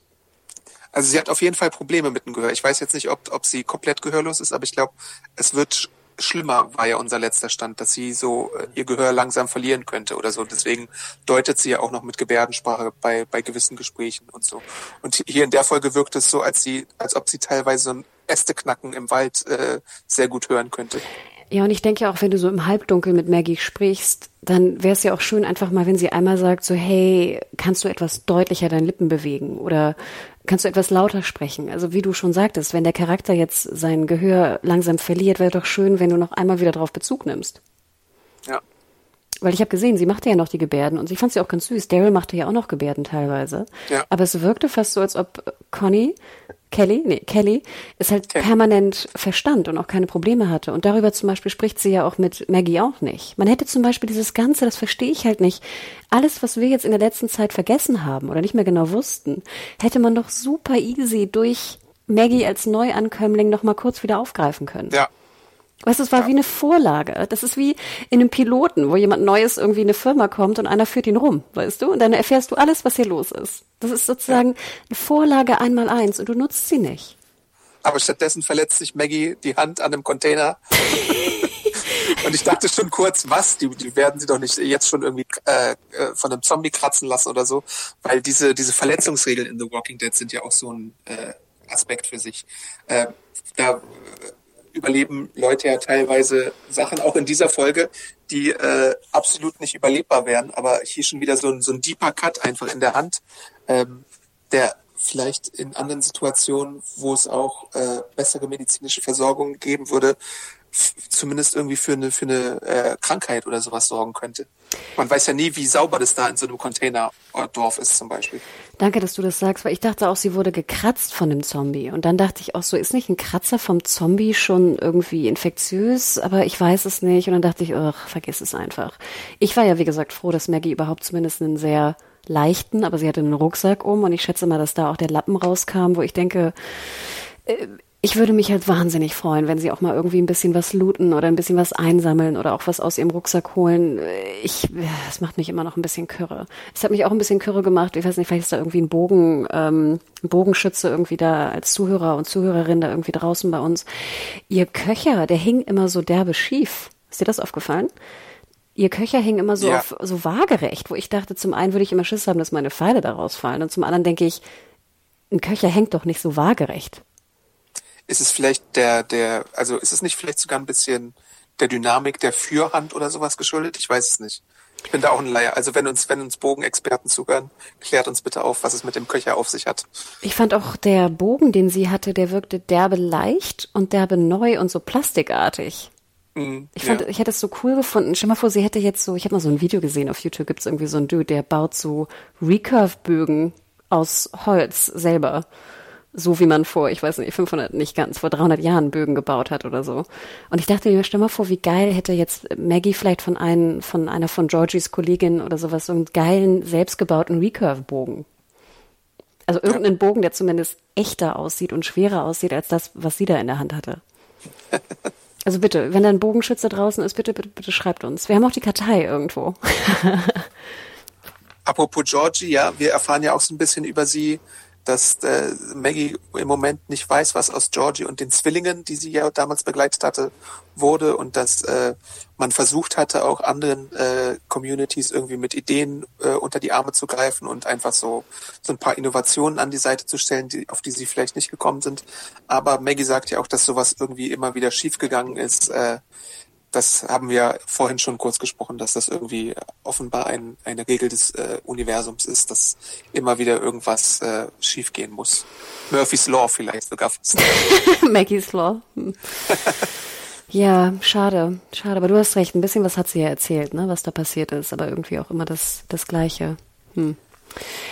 Also sie hat auf jeden Fall Probleme mit dem Gehör. Ich weiß jetzt nicht, ob, ob sie komplett gehörlos ist, aber ich glaube, es wird schlimmer, war ja unser letzter Stand, dass sie so äh, ihr Gehör langsam verlieren könnte oder so. Deswegen deutet sie ja auch noch mit Gebärdensprache bei, bei gewissen Gesprächen und so. Und hier in der Folge wirkt es so, als sie, als ob sie teilweise so ein Äste knacken im Wald äh, sehr gut hören könnte. Ja, und ich denke ja auch, wenn du so im Halbdunkel mit Maggie sprichst, dann wäre es ja auch schön, einfach mal, wenn sie einmal sagt, so, hey, kannst du etwas deutlicher deine Lippen bewegen oder kannst du etwas lauter sprechen? Also wie du schon sagtest, wenn der Charakter jetzt sein Gehör langsam verliert, wäre doch schön, wenn du noch einmal wieder darauf Bezug nimmst. Ja. Weil ich habe gesehen, sie machte ja noch die Gebärden und ich fand sie auch ganz süß. Daryl machte ja auch noch Gebärden teilweise. Ja. Aber es wirkte fast so, als ob Conny Kelly, nee, Kelly, ist halt okay. permanent verstand und auch keine Probleme hatte. Und darüber zum Beispiel spricht sie ja auch mit Maggie auch nicht. Man hätte zum Beispiel dieses Ganze, das verstehe ich halt nicht, alles, was wir jetzt in der letzten Zeit vergessen haben oder nicht mehr genau wussten, hätte man doch super easy durch Maggie als Neuankömmling noch mal kurz wieder aufgreifen können. Ja, Weißt du, es war ja. wie eine Vorlage. Das ist wie in einem Piloten, wo jemand Neues irgendwie in eine Firma kommt und einer führt ihn rum, weißt du? Und dann erfährst du alles, was hier los ist. Das ist sozusagen ja. eine Vorlage einmal eins und du nutzt sie nicht. Aber stattdessen verletzt sich Maggie die Hand an einem Container. [LAUGHS] Und ich dachte schon kurz, was? Die, die werden sie doch nicht jetzt schon irgendwie äh, äh, von einem Zombie kratzen lassen oder so, weil diese diese Verletzungsregeln in The Walking Dead sind ja auch so ein äh, Aspekt für sich. Äh, da überleben Leute ja teilweise Sachen, auch in dieser Folge, die äh, absolut nicht überlebbar wären. Aber hier schon wieder so ein, so ein deeper Cut einfach in der Hand, ähm, der vielleicht in anderen Situationen, wo es auch äh, bessere medizinische Versorgung geben würde, zumindest irgendwie für eine, für eine äh, Krankheit oder sowas sorgen könnte. Man weiß ja nie, wie sauber das da in so einem Containerdorf ist zum Beispiel. Danke, dass du das sagst, weil ich dachte auch, sie wurde gekratzt von dem Zombie. Und dann dachte ich auch so, ist nicht ein Kratzer vom Zombie schon irgendwie infektiös? Aber ich weiß es nicht. Und dann dachte ich, ach, vergiss es einfach. Ich war ja, wie gesagt, froh, dass Maggie überhaupt zumindest einen sehr leichten, aber sie hatte einen Rucksack um und ich schätze mal, dass da auch der Lappen rauskam, wo ich denke, äh, ich würde mich halt wahnsinnig freuen, wenn sie auch mal irgendwie ein bisschen was looten oder ein bisschen was einsammeln oder auch was aus ihrem Rucksack holen. Ich, es macht mich immer noch ein bisschen kürre. Es hat mich auch ein bisschen kürre gemacht. Ich weiß nicht, vielleicht ist da irgendwie ein Bogen, ähm, ein Bogenschütze irgendwie da als Zuhörer und Zuhörerin da irgendwie draußen bei uns. Ihr Köcher, der hing immer so derbe schief. Ist dir das aufgefallen? Ihr Köcher hing immer so ja. auf, so waagerecht, wo ich dachte, zum einen würde ich immer Schiss haben, dass meine Pfeile da rausfallen und zum anderen denke ich, ein Köcher hängt doch nicht so waagerecht. Ist es vielleicht der, der, also ist es nicht vielleicht sogar ein bisschen der Dynamik der Fürhand oder sowas geschuldet? Ich weiß es nicht. Ich bin da auch ein Laie. Also wenn uns, wenn uns Bogenexperten zuhören, klärt uns bitte auf, was es mit dem Köcher auf sich hat. Ich fand auch der Bogen, den sie hatte, der wirkte derbe leicht und derbe neu und so plastikartig. Mhm, ich fand, ja. ich hätte es so cool gefunden. Stell mal vor, sie hätte jetzt so, ich habe mal so ein Video gesehen auf YouTube, gibt es irgendwie so einen Dude, der baut so Recurve-Bögen aus Holz selber so wie man vor, ich weiß nicht, 500, nicht ganz, vor 300 Jahren Bögen gebaut hat oder so. Und ich dachte mir, stell mal vor, wie geil hätte jetzt Maggie vielleicht von einem, von einer von Georgies Kolleginnen oder sowas so einen geilen, selbstgebauten Recurve-Bogen. Also irgendeinen. Bogen, der zumindest echter aussieht und schwerer aussieht als das, was sie da in der Hand hatte. [LAUGHS] Also bitte, wenn da ein Bogenschütze draußen ist, bitte, bitte, bitte schreibt uns. Wir haben auch die Kartei irgendwo. [LAUGHS] Apropos Georgie, ja, wir erfahren ja auch so ein bisschen über sie, dass äh, Maggie im Moment nicht weiß, was aus Georgie und den Zwillingen, die sie ja damals begleitet hatte, wurde und dass äh, man versucht hatte, auch anderen äh, Communities irgendwie mit Ideen äh, unter die Arme zu greifen und einfach so so ein paar Innovationen an die Seite zu stellen, die, auf die sie vielleicht nicht gekommen sind. Aber Maggie sagt ja auch, dass sowas irgendwie immer wieder schiefgegangen ist. Äh, das haben wir vorhin schon kurz gesprochen, dass das irgendwie offenbar ein, eine Regel des äh, Universums ist, dass immer wieder irgendwas äh, schiefgehen muss. Murphy's Law vielleicht sogar fast. [LAUGHS] Maggie's Law. [LAUGHS] Ja, schade, schade. Aber du hast recht, ein bisschen was hat sie ja erzählt, ne, was da passiert ist, aber irgendwie auch immer das, das Gleiche. Hm.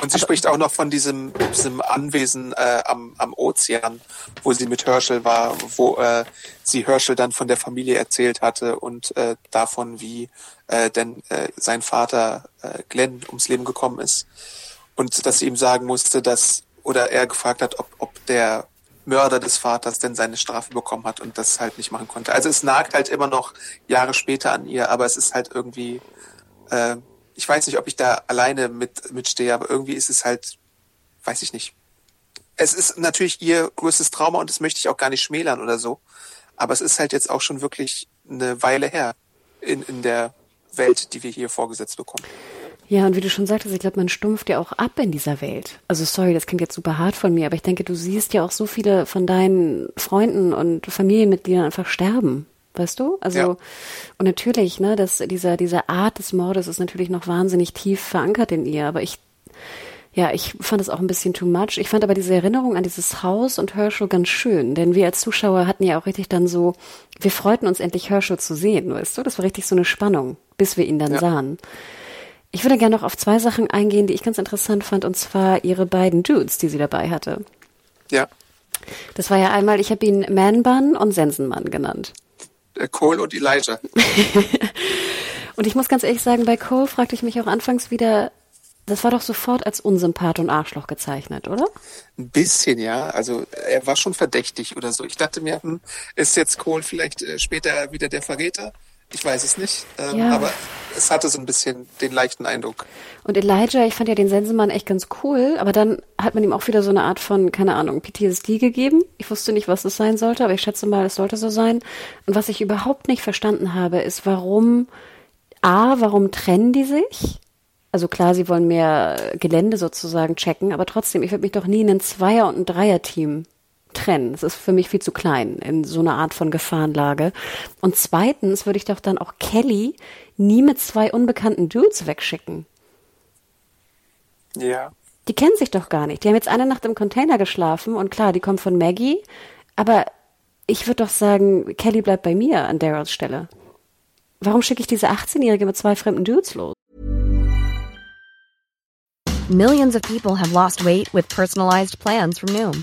Und sie Aber spricht auch noch von diesem, diesem Anwesen äh, am, am Ozean, wo sie mit Herschel war, wo äh, sie Herschel dann von der Familie erzählt hatte und äh, davon, wie äh, denn äh, sein Vater äh, Glenn ums Leben gekommen ist. Und dass sie ihm sagen musste, dass, oder er gefragt hat, ob, ob der Mörder des Vaters denn seine Strafe bekommen hat und das halt nicht machen konnte. Also es nagt halt immer noch Jahre später an ihr, aber es ist halt irgendwie äh, ich weiß nicht, ob ich da alleine mit mitstehe, aber irgendwie ist es halt, weiß ich nicht. Es ist natürlich ihr größtes Trauma und das möchte ich auch gar nicht schmälern oder so. Aber es ist halt jetzt auch schon wirklich eine Weile her in, in der Welt, die wir hier vorgesetzt bekommen. Ja, und wie du schon sagtest, ich glaube, man stumpft ja auch ab in dieser Welt. Also sorry, das klingt jetzt super hart von mir, aber ich denke, du siehst ja auch so viele von deinen Freunden und Familienmitgliedern einfach sterben. Weißt du? Also, ja. und natürlich, ne, dass dieser, diese Art des Mordes ist natürlich noch wahnsinnig tief verankert in ihr, aber ich, ja, ich fand es auch ein bisschen too much. Ich fand aber diese Erinnerung an dieses Haus und Herschel ganz schön, denn wir als Zuschauer hatten ja auch richtig dann so, wir freuten uns endlich Herschel zu sehen, weißt du? Das war richtig so eine Spannung, bis wir ihn dann ja. sahen. Ich würde gerne noch auf zwei Sachen eingehen, die ich ganz interessant fand, und zwar ihre beiden Dudes, die sie dabei hatte. Ja. Das war ja einmal, ich habe ihn Man Bun und Sensenmann genannt. Äh, Cole und Elijah. [LAUGHS] und ich muss ganz ehrlich sagen, bei Cole fragte ich mich auch anfangs wieder, das war doch sofort als Unsympath und Arschloch gezeichnet, oder? Ein bisschen, ja. Also er war schon verdächtig oder so. Ich dachte mir, hm, ist jetzt Cole vielleicht äh, später wieder der Verräter? Ich weiß es nicht, ähm, Ja. aber es hatte so ein bisschen den leichten Eindruck. Und Elijah, ich fand ja den Sensenmann echt ganz cool, aber dann hat man ihm auch wieder so eine Art von, keine Ahnung, PTSD gegeben. Ich wusste nicht, was es sein sollte, aber ich schätze mal, es sollte so sein. Und was ich überhaupt nicht verstanden habe, ist, warum, A, warum trennen die sich? Also klar, sie wollen mehr Gelände sozusagen checken, aber trotzdem, ich würde mich doch nie in ein Zweier- und ein Dreier-Team trennen. Es ist für mich viel zu klein in so einer Art von Gefahrenlage. Und zweitens würde ich doch dann auch Kelly nie mit zwei unbekannten Dudes wegschicken. Ja. Die kennen sich doch gar nicht. Die haben jetzt eine Nacht im Container geschlafen und klar, die kommt von Maggie, aber ich würde doch sagen, Kelly bleibt bei mir an Daryls Stelle. Warum schicke ich diese 18-Jährige mit zwei fremden Dudes los? Millions of people have lost weight with personalized plans from Noom,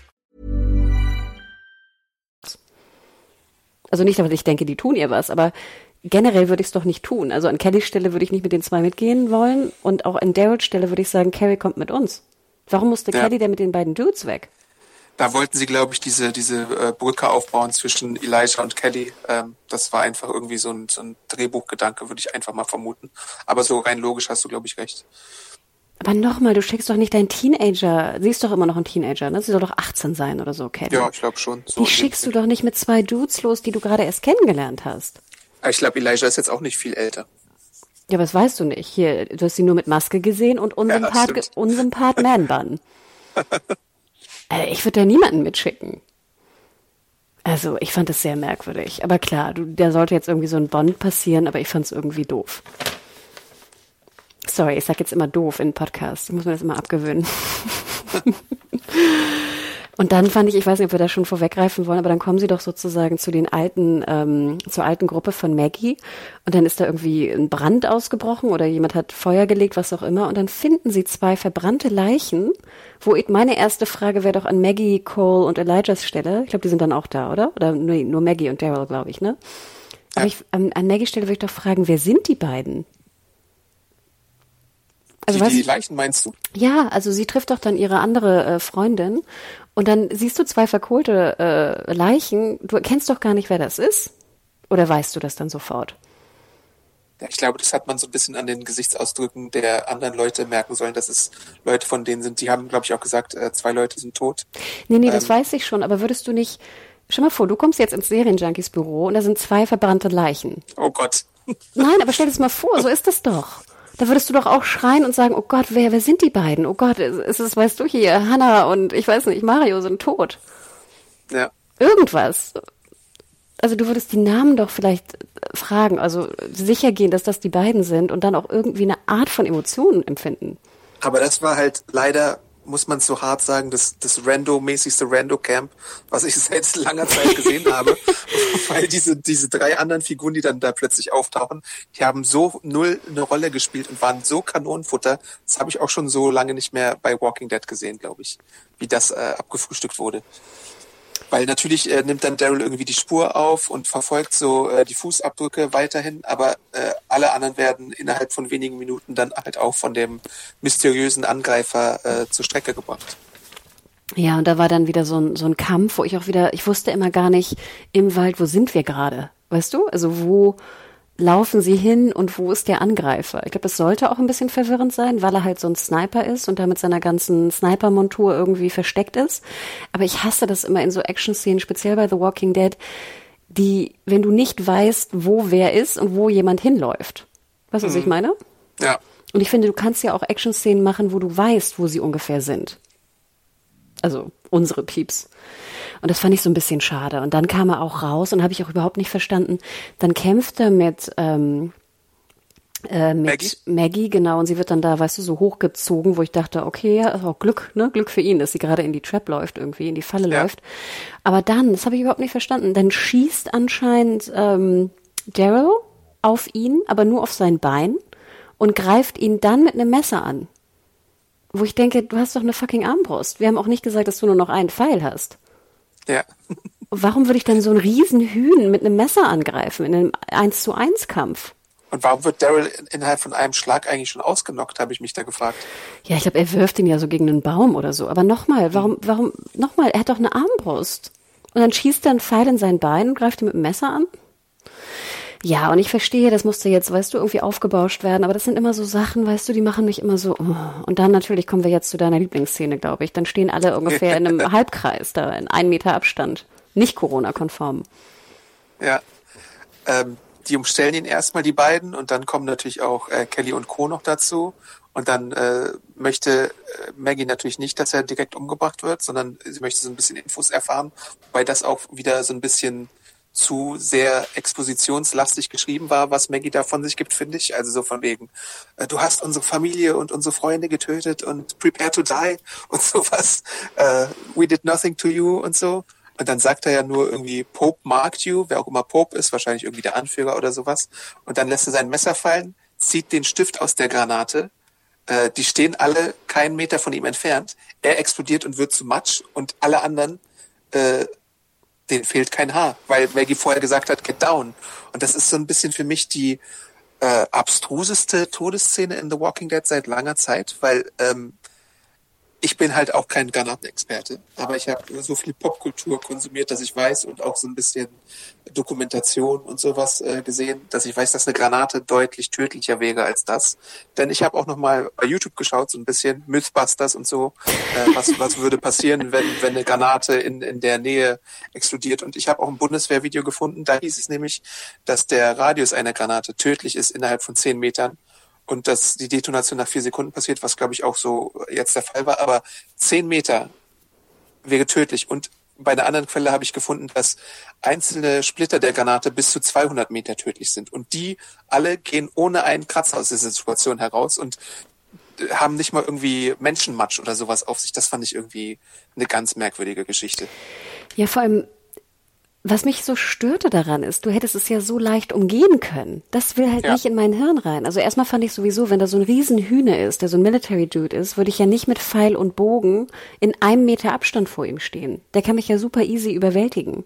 Also nicht, dass ich denke, die tun ihr was, aber generell würde ich es doch nicht tun. Also an Kellys Stelle würde ich nicht mit den zwei mitgehen wollen und auch an Daryls Stelle würde ich sagen, Carrie kommt mit uns. Warum musste Ja. Kelly denn mit den beiden Dudes weg? Da wollten sie, glaube ich, diese, diese äh, Brücke aufbauen zwischen Elijah und Kelly. Ähm, das war einfach irgendwie so ein, so ein Drehbuchgedanke, würde ich einfach mal vermuten. Aber so rein logisch hast du, glaube ich, recht. Aber nochmal, du schickst doch nicht deinen Teenager. Sie ist doch immer noch ein Teenager, ne? Sie soll doch 18 sein oder so, Kelly. Ja, ich glaube schon. So Die schickst du doch nicht mit zwei Dudes los, die du gerade erst kennengelernt hast. Ich glaube, Elijah ist jetzt auch nicht viel älter. Ja, was weißt du nicht? Hier, du hast sie nur mit Maske gesehen und Unsympath, stimmt. Unsympath [LAUGHS] Man Bun. äh, ich würde da niemanden mitschicken. Also, ich fand das sehr merkwürdig. Aber klar, du, da sollte jetzt irgendwie so ein Bond passieren, aber ich fand es irgendwie doof. Sorry, ich sag jetzt immer doof in Podcasts. Ich muss mir das immer abgewöhnen. [LAUGHS] Und dann fand ich, ich weiß nicht, ob wir da schon vorweggreifen wollen, aber dann kommen sie doch sozusagen zu den alten, ähm, zur alten Gruppe von Maggie und dann ist da irgendwie ein Brand ausgebrochen oder jemand hat Feuer gelegt, was auch immer und dann finden sie zwei verbrannte Leichen, wo ich, meine erste Frage wäre doch an Maggie, Cole und Elijahs Stelle. Ich glaube, die sind dann auch da, oder? Oder nee, nur Maggie und Daryl, glaube ich, ne? Aber ich, an, an Maggie Stelle würde ich doch fragen, wer sind die beiden? Also die, weißt die Leichen meinst du? ja, also sie trifft doch dann ihre andere äh, Freundin und dann siehst du zwei verkohlte äh, Leichen. Du erkennst doch gar nicht, wer das ist. Oder weißt du das dann sofort? Ja, ich glaube, das hat man so ein bisschen an den Gesichtsausdrücken der anderen Leute merken sollen, dass es Leute von denen sind. Die haben, glaube ich, auch gesagt, äh, zwei Leute sind tot. Nee, nee, das Ähm. weiß ich schon, aber würdest du nicht. Stell mal vor, du kommst jetzt ins Serienjunkies Büro und da sind zwei verbrannte Leichen. Oh Gott. Nein, aber stell dir das mal vor, so ist das doch. Da würdest du doch auch schreien und sagen, oh Gott, wer, wer sind die beiden? Oh Gott, ist es, weißt du hier, Hannah und ich weiß nicht, Mario sind tot. Ja. irgendwas. Also du würdest die Namen doch vielleicht fragen, also sicher gehen, dass das die beiden sind und dann auch irgendwie eine Art von Emotionen empfinden. Aber das war halt leider, muss man so hart sagen, das, das Rando-mäßigste Rando-Camp, was ich [LAUGHS] seit langer Zeit gesehen habe. [LAUGHS] Weil diese, diese drei anderen Figuren, die dann da plötzlich auftauchen, die haben so null eine Rolle gespielt und waren so Kanonenfutter. Das habe ich auch schon so lange nicht mehr bei Walking Dead gesehen, glaube ich, wie das äh, abgefrühstückt wurde. Weil natürlich äh, nimmt dann Daryl irgendwie die Spur auf und verfolgt so äh, die Fußabdrücke weiterhin, aber äh, alle anderen werden innerhalb von wenigen Minuten dann halt auch von dem mysteriösen Angreifer äh, zur Strecke gebracht. Ja, und da war dann wieder so ein, so ein Kampf, wo ich auch wieder, ich wusste immer gar nicht im Wald, wo sind wir gerade? Weißt du? Also wo laufen sie hin und wo ist der Angreifer? Ich glaube, das sollte auch ein bisschen verwirrend sein, weil er halt so ein Sniper ist und da mit seiner ganzen Sniper-Montur irgendwie versteckt ist. Aber ich hasse das immer in so Action-Szenen, speziell bei The Walking Dead, die, wenn du nicht weißt, wo wer ist und wo jemand hinläuft. Weißt du, was ich meine? Ja. Und ich finde, du kannst ja auch Action-Szenen machen, wo du weißt, wo sie ungefähr sind. Also unsere Pieps. Und das fand ich so ein bisschen schade. Und dann kam er auch raus und habe ich auch überhaupt nicht verstanden. Dann kämpft er mit, ähm, äh, mit Maggie? Maggie. genau. Und sie wird dann da, weißt du, so hochgezogen, wo ich dachte, okay, ja, ist auch Glück, ne? Glück für ihn, dass sie gerade in die Trap läuft, irgendwie, in die Falle Ja. läuft. Aber dann, das habe ich überhaupt nicht verstanden. Dann schießt anscheinend ähm, Daryl auf ihn, aber nur auf sein Bein. und greift ihn dann mit einem Messer an. Wo ich denke, du hast doch eine fucking Armbrust. Wir haben auch nicht gesagt, dass du nur noch einen Pfeil hast. Ja. Warum würde ich dann so einen riesen Hühn mit einem Messer angreifen in einem 1 zu 1 Kampf? Und warum wird Daryl innerhalb von einem Schlag eigentlich schon ausgenockt, habe ich mich da gefragt. Ja, ich glaube, er wirft ihn ja so gegen einen Baum oder so. Aber nochmal, warum, warum, nochmal, er hat doch eine Armbrust. Und dann schießt er einen Pfeil in sein Bein und greift ihn mit dem Messer an? Ja, und ich verstehe, das musste jetzt, weißt du, irgendwie aufgebauscht werden, aber das sind immer so Sachen, weißt du, die machen mich immer so. Oh. Und dann natürlich kommen wir jetzt zu deiner Lieblingsszene, glaube ich. Dann stehen alle ungefähr in einem [LAUGHS] Halbkreis da, in einem Meter Abstand. Nicht Corona-konform. Ja. Ähm, die umstellen ihn erstmal, die beiden, und dann kommen natürlich auch äh, Kelly und Co. noch dazu. Und dann äh, möchte äh, Maggie natürlich nicht, dass er direkt umgebracht wird, sondern sie möchte so ein bisschen Infos erfahren, wobei das auch wieder so ein bisschen zu sehr expositionslastig geschrieben war, was Maggie da von sich gibt, finde ich. Also so von wegen, äh, du hast unsere Familie und unsere Freunde getötet und prepare to die [LAUGHS] und sowas. Äh, we did nothing to you und so. Und dann sagt er ja nur irgendwie, Pope marked you, wer auch immer Pope ist, wahrscheinlich irgendwie der Anführer oder sowas. Und dann lässt er sein Messer fallen, zieht den Stift aus der Granate. Äh, die stehen alle keinen Meter von ihm entfernt. Er explodiert und wird zu Matsch und alle anderen äh, denen fehlt kein Haar, weil Maggie vorher gesagt hat, get down. Und das ist so ein bisschen für mich die äh, abstruseste Todesszene in The Walking Dead seit langer Zeit, weil ähm, ich bin halt auch kein Granatenexperte, aber ich habe so viel Popkultur konsumiert, dass ich weiß und auch so ein bisschen Dokumentation und sowas äh, gesehen, dass ich weiß, dass eine Granate deutlich tödlicher wäre als das. Denn ich habe auch noch mal bei YouTube geschaut, so ein bisschen Mythbusters und so, äh, was, was würde passieren, wenn, wenn eine Granate in, in der Nähe explodiert. Und ich habe auch ein Bundeswehrvideo gefunden, da hieß es nämlich, dass der Radius einer Granate tödlich ist innerhalb von zehn Metern und dass die Detonation nach vier Sekunden passiert, was glaube ich auch so jetzt der Fall war, aber zehn Meter wäre tödlich. Und bei einer anderen Quelle habe ich gefunden, dass einzelne Splitter der Granate bis zu 200 Meter tödlich sind. Und die alle gehen ohne einen Kratzer aus dieser Situation heraus und haben nicht mal irgendwie Menschenmatsch oder sowas auf sich. Das fand ich irgendwie eine ganz merkwürdige Geschichte. Ja, vor allem was mich so störte daran ist, du hättest es ja so leicht umgehen können. Das will halt ja. nicht in mein Hirn rein. Also erstmal fand ich sowieso, wenn da so ein Riesenhühner ist, der so ein Military Dude ist, würde ich ja nicht mit Pfeil und Bogen in einem Meter Abstand vor ihm stehen. Der kann mich ja super easy überwältigen.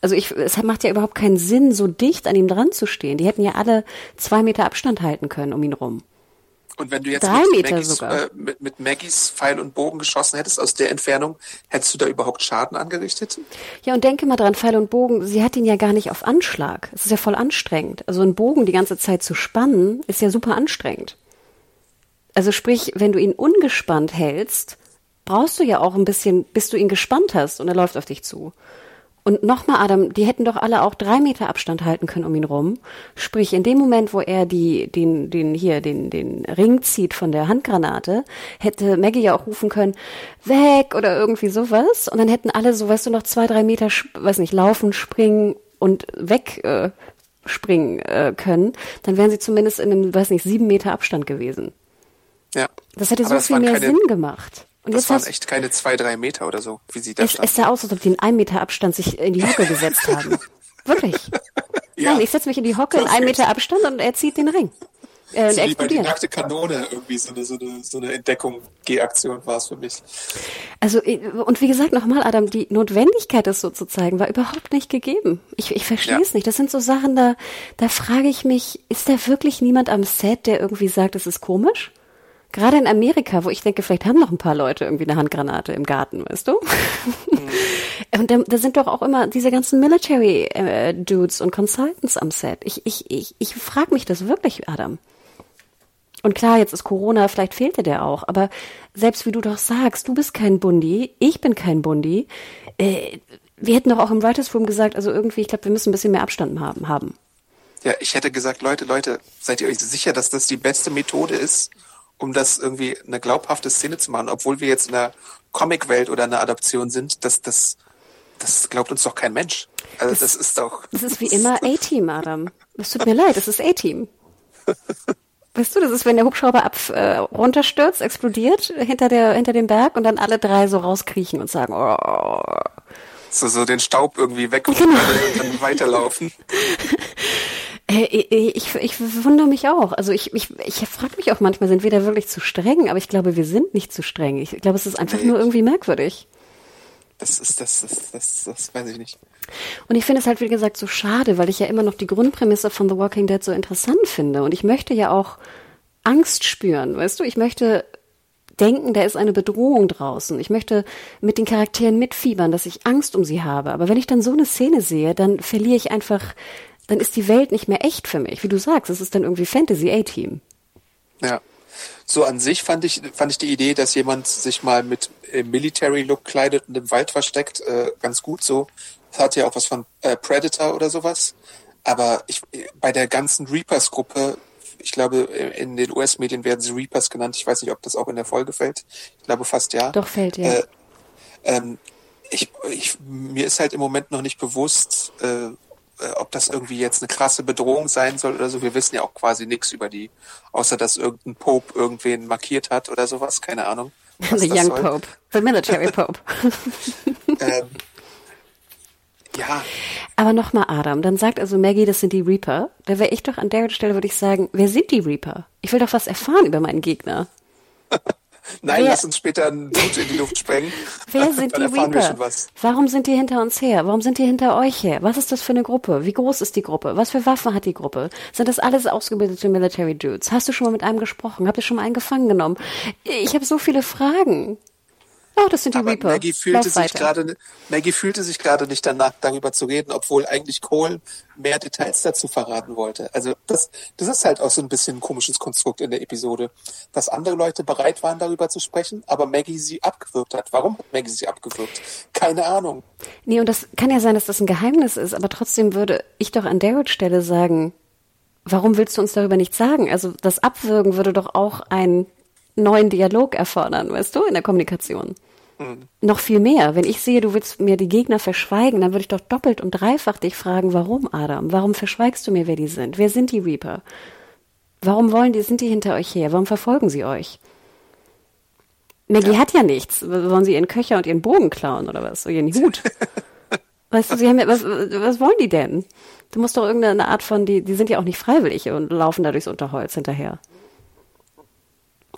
Also ich, es macht ja überhaupt keinen Sinn, so dicht an ihm dran zu stehen. Die hätten ja alle zwei Meter Abstand halten können um ihn rum. Und wenn du jetzt mit, Maggies, äh, mit, mit Maggies Pfeil und Bogen geschossen hättest aus der Entfernung, hättest du da überhaupt Schaden angerichtet? Ja, und denke mal dran, Pfeil und Bogen, sie hat ihn ja gar nicht auf Anschlag. Es ist ja voll anstrengend. Also einen Bogen die ganze Zeit zu spannen, ist ja super anstrengend. Also sprich, wenn du ihn ungespannt hältst, brauchst du ja auch ein bisschen, bis du ihn gespannt hast und er läuft auf dich zu. Und nochmal, Adam, die hätten doch alle auch drei Meter Abstand halten können um ihn rum. Sprich, in dem Moment, wo er die, den, den, hier, den, den Ring zieht von der Handgranate, hätte Maggie ja auch rufen können, weg oder irgendwie sowas. Und dann hätten alle so, weißt du, noch zwei, drei Meter, weiß nicht, laufen, springen und weg, äh, springen äh, können. Dann wären sie zumindest in einem, weiß nicht, sieben Meter Abstand gewesen. Ja. Das hätte so viel mehr keine, Sinn gemacht. Und das waren echt keine zwei, drei Meter oder so, wie sie da es, es sah aus, als ob die in einem Meter Abstand sich in die Hocke gesetzt [LAUGHS] haben. Wirklich. [LAUGHS] ja. Nein, ich setze mich in die Hocke in einem Meter Abstand und er zieht den Ring. Äh, so wie die nackte Kanone irgendwie so eine, so eine, so eine Entdeckung, G-Aktion war es für mich. Also, äh, und wie gesagt, nochmal, Adam, die Notwendigkeit, das so zu zeigen, war überhaupt nicht gegeben. Ich, ich verstehe es ja. nicht. Das sind so Sachen, da, da frage ich mich, ist da wirklich niemand am Set, der irgendwie sagt, es ist komisch? Gerade in Amerika, wo ich denke, vielleicht haben noch ein paar Leute irgendwie eine Handgranate im Garten, weißt du? Mhm. [LAUGHS] und da, da, sind doch auch immer diese ganzen Military-Dudes äh, und Consultants am Set. Ich, ich, ich, ich frage mich das wirklich, Adam. Und klar, jetzt ist Corona, vielleicht fehlte der auch, aber selbst wie du doch sagst, du bist kein Bundi, ich bin kein Bundi. Äh, wir hätten doch auch im Writers Room gesagt, also irgendwie, ich glaube, wir müssen ein bisschen mehr Abstand haben. haben. Ja, ich hätte gesagt, Leute, Leute, seid ihr euch sicher, dass das die beste Methode ist, um das irgendwie eine glaubhafte Szene zu machen, obwohl wir jetzt in einer Comicwelt oder einer Adaption sind, das, das, das glaubt uns doch kein Mensch. Also das, das ist doch. Das ist wie immer A-Team, Adam. Es tut mir leid, das ist A-Team. [LAUGHS] Weißt du, das ist, wenn der Hubschrauber ab, äh, runterstürzt, explodiert hinter der hinter dem Berg und dann alle drei so rauskriechen und sagen, oh. So, so den Staub irgendwie weg genau. und dann weiterlaufen. [LAUGHS] Ich, ich wundere mich auch. Also ich, ich, ich frage mich auch manchmal, sind wir da wirklich zu streng? Aber ich glaube, wir sind nicht zu streng. Ich glaube, es ist einfach nur irgendwie merkwürdig. Das ist, das, das, das, das weiß ich nicht. Und ich finde es halt, wie gesagt, so schade, weil ich ja immer noch die Grundprämisse von The Walking Dead so interessant finde. Und ich möchte ja auch Angst spüren, weißt du? Ich möchte denken, da ist eine Bedrohung draußen. Ich möchte mit den Charakteren mitfiebern, dass ich Angst um sie habe. Aber wenn ich dann so eine Szene sehe, dann verliere ich einfach, dann ist die Welt nicht mehr echt für mich. Wie du sagst, es ist dann irgendwie Fantasy A-Team. Ja. So an sich fand ich, fand ich die Idee, dass jemand sich mal mit äh, Military Look kleidet und im Wald versteckt, äh, ganz gut so. Das hat ja auch was von äh, Predator oder sowas. Aber ich, bei der ganzen Reapers-Gruppe ich glaube, in den US-Medien werden sie Reapers genannt. Ich weiß nicht, ob das auch in der Folge fällt. Ich glaube fast ja. Doch fällt ja. Äh, ähm, ich, ich, mir ist halt im Moment noch nicht bewusst, äh, ob das irgendwie jetzt eine krasse Bedrohung sein soll oder so. Wir wissen ja auch quasi nichts über die, außer dass irgendein Pope irgendwen markiert hat oder sowas. Keine Ahnung. The Young soll. Pope. The Military Pope. [LAUGHS] ähm, ja. Aber nochmal, Adam, dann sagt also Maggie, das sind die Reaper. Da wäre ich doch an der Stelle, würde ich sagen, wer sind die Reaper? Ich will doch was erfahren über meinen Gegner. [LAUGHS] Nein, wer, lass uns später einen Hut in die Luft sprengen. [LAUGHS] Wer sind die Reaper? Warum sind die hinter uns her? Warum sind die hinter euch her? Was ist das für eine Gruppe? Wie groß ist die Gruppe? Was für Waffen hat die Gruppe? Sind das alles ausgebildete Military Dudes? Hast du schon mal mit einem gesprochen? Habt ihr schon mal einen gefangen genommen? Ich habe so viele Fragen. Oh, das sind die Aber Reaper. Maggie fühlte sich gerade, Maggie fühlte sich gerade nicht danach, darüber zu reden, obwohl eigentlich Cole mehr Details dazu verraten wollte. Also das, das ist halt auch so ein bisschen ein komisches Konstrukt in der Episode, dass andere Leute bereit waren, darüber zu sprechen, aber Maggie sie abgewürgt hat. Warum hat Maggie sie abgewürgt? Keine Ahnung. Nee, und das kann ja sein, dass das ein Geheimnis ist, aber trotzdem würde ich doch an der Stelle sagen, warum willst du uns darüber nichts sagen? Also das Abwürgen würde doch auch einen neuen Dialog erfordern, weißt du, in der Kommunikation. Mhm. Noch viel mehr. Wenn ich sehe, du willst mir die Gegner verschweigen, dann würde ich doch doppelt und dreifach dich fragen, warum, Adam? Warum verschweigst du mir, wer die sind? Wer sind die Reaper? Warum wollen die, sind die hinter euch her? Warum verfolgen sie euch? Maggie ja. hat ja nichts. Wollen sie ihren Köcher und ihren Bogen klauen oder was? Oder ihren [LAUGHS] Hut? weißt du, sie haben ja, was, was wollen die denn? Du musst doch irgendeine Art von, die, die sind ja auch nicht freiwillig und laufen da durchs Unterholz hinterher.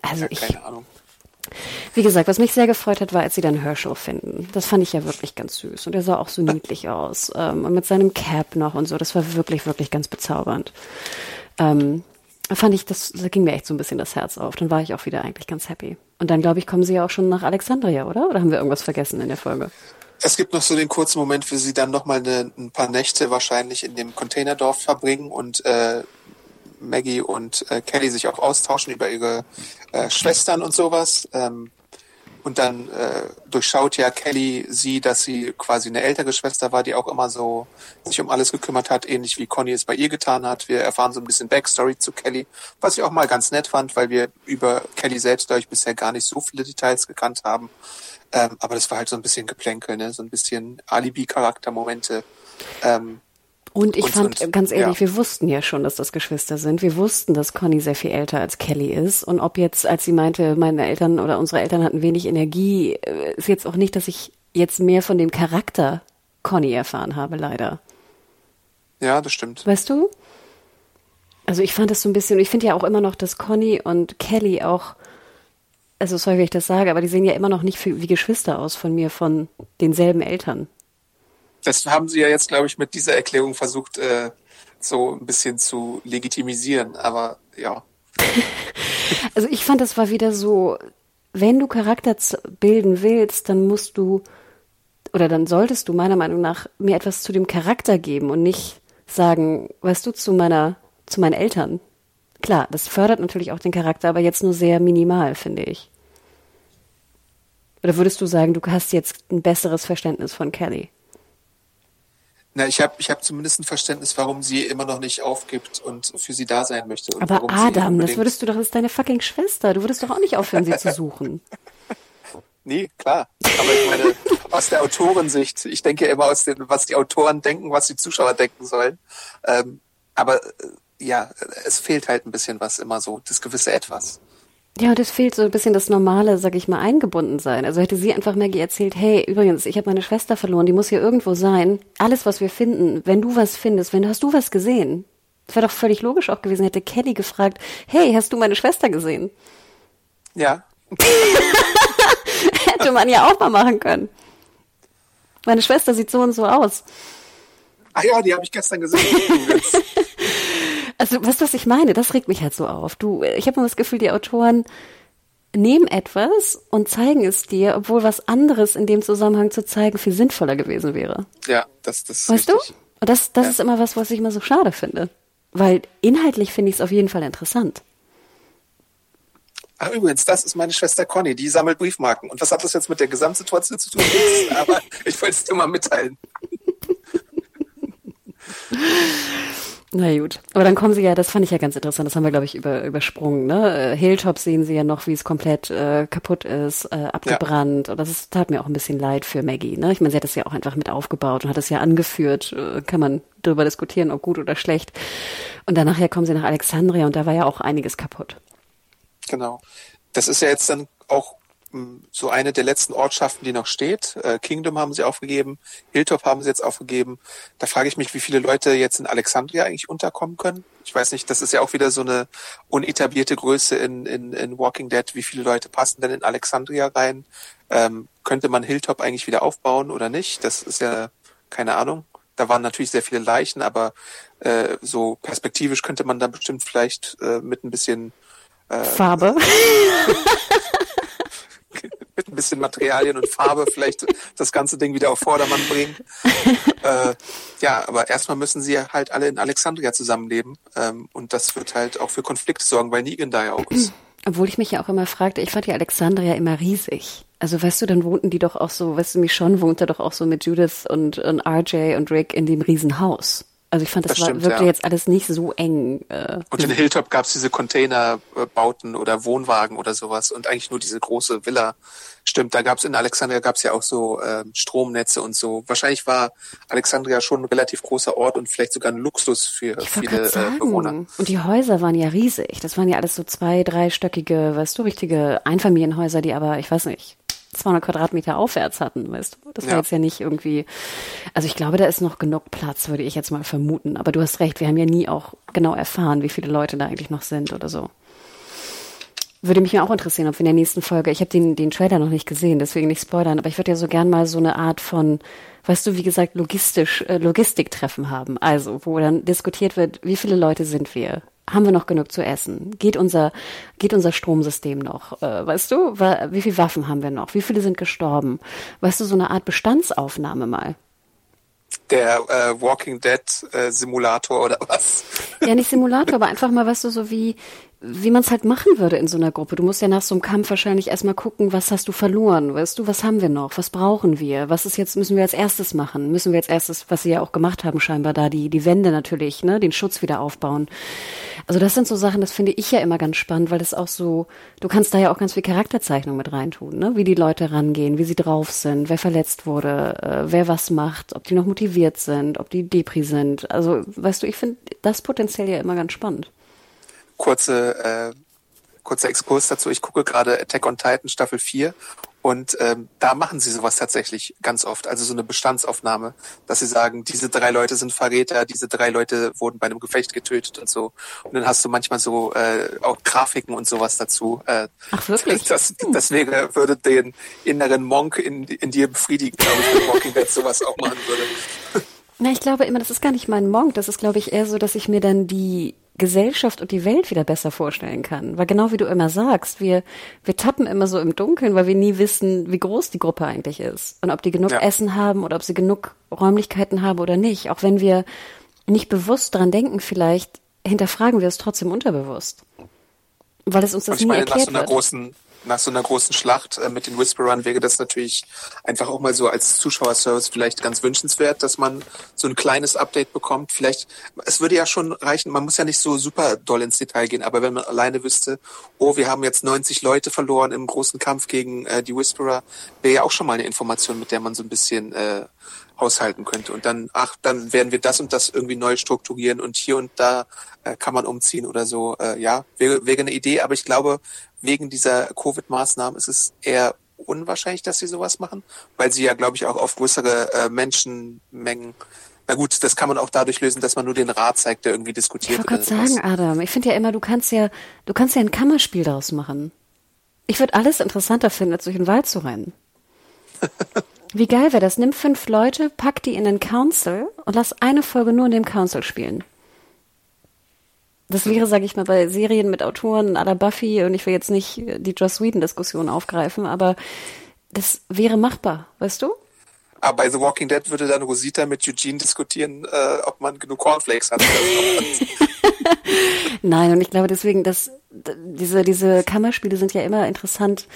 Also ja, ich, Ahnung. Wie gesagt, was mich sehr gefreut hat, war, als sie dann Herschel finden. Das fand ich ja wirklich ganz süß. Und er sah auch so niedlich aus. Ähm, und mit seinem Cap noch und so. Das war wirklich, wirklich ganz bezaubernd. Ähm, fand ich, das, da ging mir echt so ein bisschen das Herz auf. Dann war ich auch wieder eigentlich ganz happy. Und dann, glaube ich, kommen sie ja auch schon nach Alexandria, oder? Oder haben wir irgendwas vergessen in der Folge? Es gibt noch so den kurzen Moment, wo sie dann nochmal ein paar Nächte wahrscheinlich in dem Containerdorf verbringen und äh, Maggie und äh, Kelly sich auch austauschen über ihre äh, Schwestern und sowas. Ähm, und dann äh, durchschaut ja Kelly sie, dass sie quasi eine ältere Schwester war, die auch immer so sich um alles gekümmert hat, ähnlich wie Conny es bei ihr getan hat. Wir erfahren so ein bisschen Backstory zu Kelly, was ich auch mal ganz nett fand, weil wir über Kelly selbst, glaube ich, bisher gar nicht so viele Details gekannt haben. Ähm, aber das war halt so ein bisschen Geplänkel, ne? so ein bisschen Alibi-Charakter-Momente. Ähm, und ich und, fand, und, ganz ehrlich, ja. wir wussten ja schon, dass das Geschwister sind. Wir wussten, dass Conny sehr viel älter als Kelly ist. Und ob jetzt, als sie meinte, meine Eltern oder unsere Eltern hatten wenig Energie, äh, ist jetzt auch nicht, dass ich jetzt mehr von dem Charakter Conny erfahren habe, leider. Ja, das stimmt. Weißt du? Also ich fand das so ein bisschen, ich finde ja auch immer noch, dass Conny und Kelly auch, also sorry, wenn ich das sage, aber die sehen ja immer noch nicht wie Geschwister aus von mir, von denselben Eltern das haben sie ja jetzt, glaube ich, mit dieser Erklärung versucht, äh, so ein bisschen zu legitimisieren. Aber ja. [LAUGHS] also ich fand, das war wieder so, wenn du Charakter bilden willst, dann musst du oder dann solltest du meiner Meinung nach mir etwas zu dem Charakter geben und nicht sagen, weißt du, zu meiner, zu meinen Eltern. Klar, das fördert natürlich auch den Charakter, aber jetzt nur sehr minimal, finde ich. Oder würdest du sagen, du hast jetzt ein besseres Verständnis von Kelly? Na, ich habe ich hab zumindest ein Verständnis, warum sie immer noch nicht aufgibt und für sie da sein möchte. Aber Adam, das würdest du doch, das ist deine fucking Schwester. Du würdest doch auch nicht aufhören, sie zu suchen. [LAUGHS] Nee, klar. Aber ich meine, aus der Autorensicht, ich denke immer aus dem, was die Autoren denken, was die Zuschauer denken sollen. Ähm, aber äh, ja, es fehlt halt ein bisschen was immer so, das gewisse Etwas. Ja, das fehlt so ein bisschen das normale, sag ich mal, eingebunden sein. Also hätte sie einfach Maggie erzählt, hey, übrigens, ich habe meine Schwester verloren, die muss hier irgendwo sein. Alles, was wir finden, wenn du was findest, wenn hast du was gesehen, Das wäre doch völlig logisch auch gewesen, hätte Kelly gefragt, hey, hast du meine Schwester gesehen? Ja. [LAUGHS] hätte man ja auch mal machen können. Meine Schwester sieht so und so aus. Ah ja, die habe ich gestern gesehen. [LAUGHS] also, du, was ich meine? Das regt mich halt so auf. Du, ich habe immer das Gefühl, die Autoren nehmen etwas und zeigen es dir, obwohl was anderes in dem Zusammenhang zu zeigen viel sinnvoller gewesen wäre. Ja, das, das Weißt richtig. du? Und das, das ja. ist immer was, was ich immer so schade finde. Weil inhaltlich finde ich es auf jeden Fall interessant. Ach, übrigens, das ist meine Schwester Conny, die sammelt Briefmarken. Und was hat das jetzt mit der Gesamtsituation zu tun? [LAUGHS] Aber ich wollte es dir mal mitteilen. [LAUGHS] Na gut, aber dann kommen sie ja, das fand ich ja ganz interessant, das haben wir, glaube ich, über, übersprungen. Ne? Äh, Hilltop sehen sie ja noch, wie es komplett äh, kaputt ist, äh, abgebrannt. Ja. Und das ist, tat mir auch ein bisschen leid für Maggie. Ne? Ich meine, sie hat das ja auch einfach mit aufgebaut und hat das ja angeführt. Äh, kann man darüber diskutieren, ob gut oder schlecht. Und dann nachher kommen sie nach Alexandria und da war ja auch einiges kaputt. Genau. Das ist ja jetzt dann auch so eine der letzten Ortschaften, die noch steht. Äh, Kingdom haben sie aufgegeben, Hilltop haben sie jetzt aufgegeben. Da frage ich mich, wie viele Leute jetzt in Alexandria eigentlich unterkommen können. Ich weiß nicht, das ist ja auch wieder so eine unetablierte Größe in, in, in Walking Dead. Wie viele Leute passen denn in Alexandria rein? Ähm, könnte man Hilltop eigentlich wieder aufbauen oder nicht? Das ist ja keine Ahnung. Da waren natürlich sehr viele Leichen, aber äh, so perspektivisch könnte man da bestimmt vielleicht äh, mit ein bisschen äh, Farbe. [LAUGHS] mit ein bisschen Materialien und Farbe vielleicht das ganze Ding wieder auf Vordermann bringen. [LAUGHS] äh, ja, aber erstmal müssen sie halt alle in Alexandria zusammenleben. Ähm, und das wird halt auch für Konflikte sorgen, weil Negan da ja auch ist. [CLEARS THROAT] Obwohl ich mich ja auch immer fragte, ich fand die Alexandria immer riesig. Also weißt du, dann wohnten die doch auch so, weißt du, Michonne wohnte doch auch so mit Judith und, und RJ und Rick in dem Riesenhaus. Also ich fand, das, das stimmt, wirkte ja. jetzt alles nicht so eng. Äh. Und in Hilltop gab es diese Containerbauten oder Wohnwagen oder sowas und eigentlich nur diese große Villa. Stimmt, da gab es in Alexandria gab es ja auch so äh, Stromnetze und so. Wahrscheinlich war Alexandria schon ein relativ großer Ort und vielleicht sogar ein Luxus für ich viele äh, Bewohner. Und die Häuser waren ja riesig. Das waren ja alles so zwei, dreistöckige, weißt du, richtige Einfamilienhäuser, die aber, ich weiß nicht, 200 Quadratmeter aufwärts hatten, weißt du? Das war ja. jetzt ja nicht irgendwie, also ich glaube, da ist noch genug Platz, würde ich jetzt mal vermuten. Aber du hast recht, wir haben ja nie auch genau erfahren, wie viele Leute da eigentlich noch sind oder so. Würde mich auch interessieren, ob wir in der nächsten Folge, ich habe den, den Trailer noch nicht gesehen, deswegen nicht spoilern, aber ich würde ja so gern mal so eine Art von, weißt du, wie gesagt, logistisch, äh, Logistiktreffen haben. Also, wo dann diskutiert wird, wie viele Leute sind wir? haben wir noch genug zu essen? Geht unser, geht unser Stromsystem noch? Äh, weißt du, wie viele Waffen haben wir noch? Wie viele sind gestorben? Weißt du, so eine Art Bestandsaufnahme mal. Der äh, Walking Dead äh, Simulator oder was? Ja, nicht [LAUGHS] Simulator, aber einfach mal, weißt du, so wie, wie man es halt machen würde in so einer Gruppe. Du musst ja nach so einem Kampf wahrscheinlich erstmal gucken, was hast du verloren, weißt du, was haben wir noch, was brauchen wir, was ist jetzt, müssen wir als erstes machen, müssen wir als erstes, was sie ja auch gemacht haben scheinbar da, die, die Wände natürlich, ne, den Schutz wieder aufbauen. Also das sind so Sachen, das finde ich ja immer ganz spannend, weil das auch so, du kannst da ja auch ganz viel Charakterzeichnung mit reintun, ne, wie die Leute rangehen, wie sie drauf sind, wer verletzt wurde, äh, wer was macht, ob die noch motiviert sind, ob die Depri sind. Also, weißt du, ich finde das potenziell ja immer ganz spannend kurze, äh, kurzer Exkurs dazu. Ich gucke gerade Attack on Titan Staffel 4 und ähm, da machen sie sowas tatsächlich ganz oft. Also so eine Bestandsaufnahme, dass sie sagen, diese drei Leute sind Verräter, diese drei Leute wurden bei einem Gefecht getötet und so. Und dann hast du manchmal so äh, auch Grafiken und sowas dazu. Äh, Ach wirklich? Das, das wäre, würde den inneren Monk in, in dir befriedigen, glaube ich, wenn Walking Dead sowas auch machen würde. [LAUGHS] Na, ich glaube immer, das ist gar nicht mein Monk. Das ist, glaube ich, eher so, dass ich mir dann die Gesellschaft und die Welt wieder besser vorstellen kann. Weil genau wie du immer sagst, wir, wir tappen immer so im Dunkeln, weil wir nie wissen, wie groß die Gruppe eigentlich ist. Und ob die genug ja. Essen haben oder ob sie genug Räumlichkeiten haben oder nicht. Auch wenn wir nicht bewusst dran denken, vielleicht hinterfragen wir es trotzdem unterbewusst. Weil es uns das nie erklärt nach so einer wird. Großen nach so einer großen Schlacht äh, mit den Whisperern wäre das natürlich einfach auch mal so als Zuschauerservice vielleicht ganz wünschenswert, dass man so ein kleines Update bekommt. Vielleicht, es würde ja schon reichen, man muss ja nicht so super doll ins Detail gehen, aber wenn man alleine wüsste, oh, wir haben jetzt 90 Leute verloren im großen Kampf gegen äh, die Whisperer, wäre ja auch schon mal eine Information, mit der man so ein bisschen äh, haushalten könnte. Und dann, ach, dann werden wir das und das irgendwie neu strukturieren und hier und da äh, kann man umziehen oder so. Äh, ja, wäre, wäre eine Idee, aber ich glaube, wegen dieser Covid-Maßnahmen ist es eher unwahrscheinlich, dass sie sowas machen, weil sie ja, glaube ich, auch auf größere äh, Menschenmengen Na gut, das kann man auch dadurch lösen, dass man nur den Rat zeigt, der irgendwie diskutiert. Ich wollte gerade sagen, Adam, ich finde ja immer, du kannst ja, du kannst ja ein Kammerspiel daraus machen. Ich würde alles interessanter finden, als durch den Wald zu rennen. [LAUGHS] Wie geil wäre das? Nimm fünf Leute, pack die in den Council und lass eine Folge nur in dem Council spielen. Das wäre, sage ich mal, bei Serien mit Autoren à Buffy und ich will jetzt nicht die Joss Whedon-Diskussion aufgreifen, aber das wäre machbar, weißt du? Aber bei The Walking Dead würde dann Rosita mit Eugene diskutieren, äh, ob man genug Cornflakes hat. [LAUGHS] Nein, und ich glaube deswegen, dass diese, diese Kammerspiele sind ja immer interessant.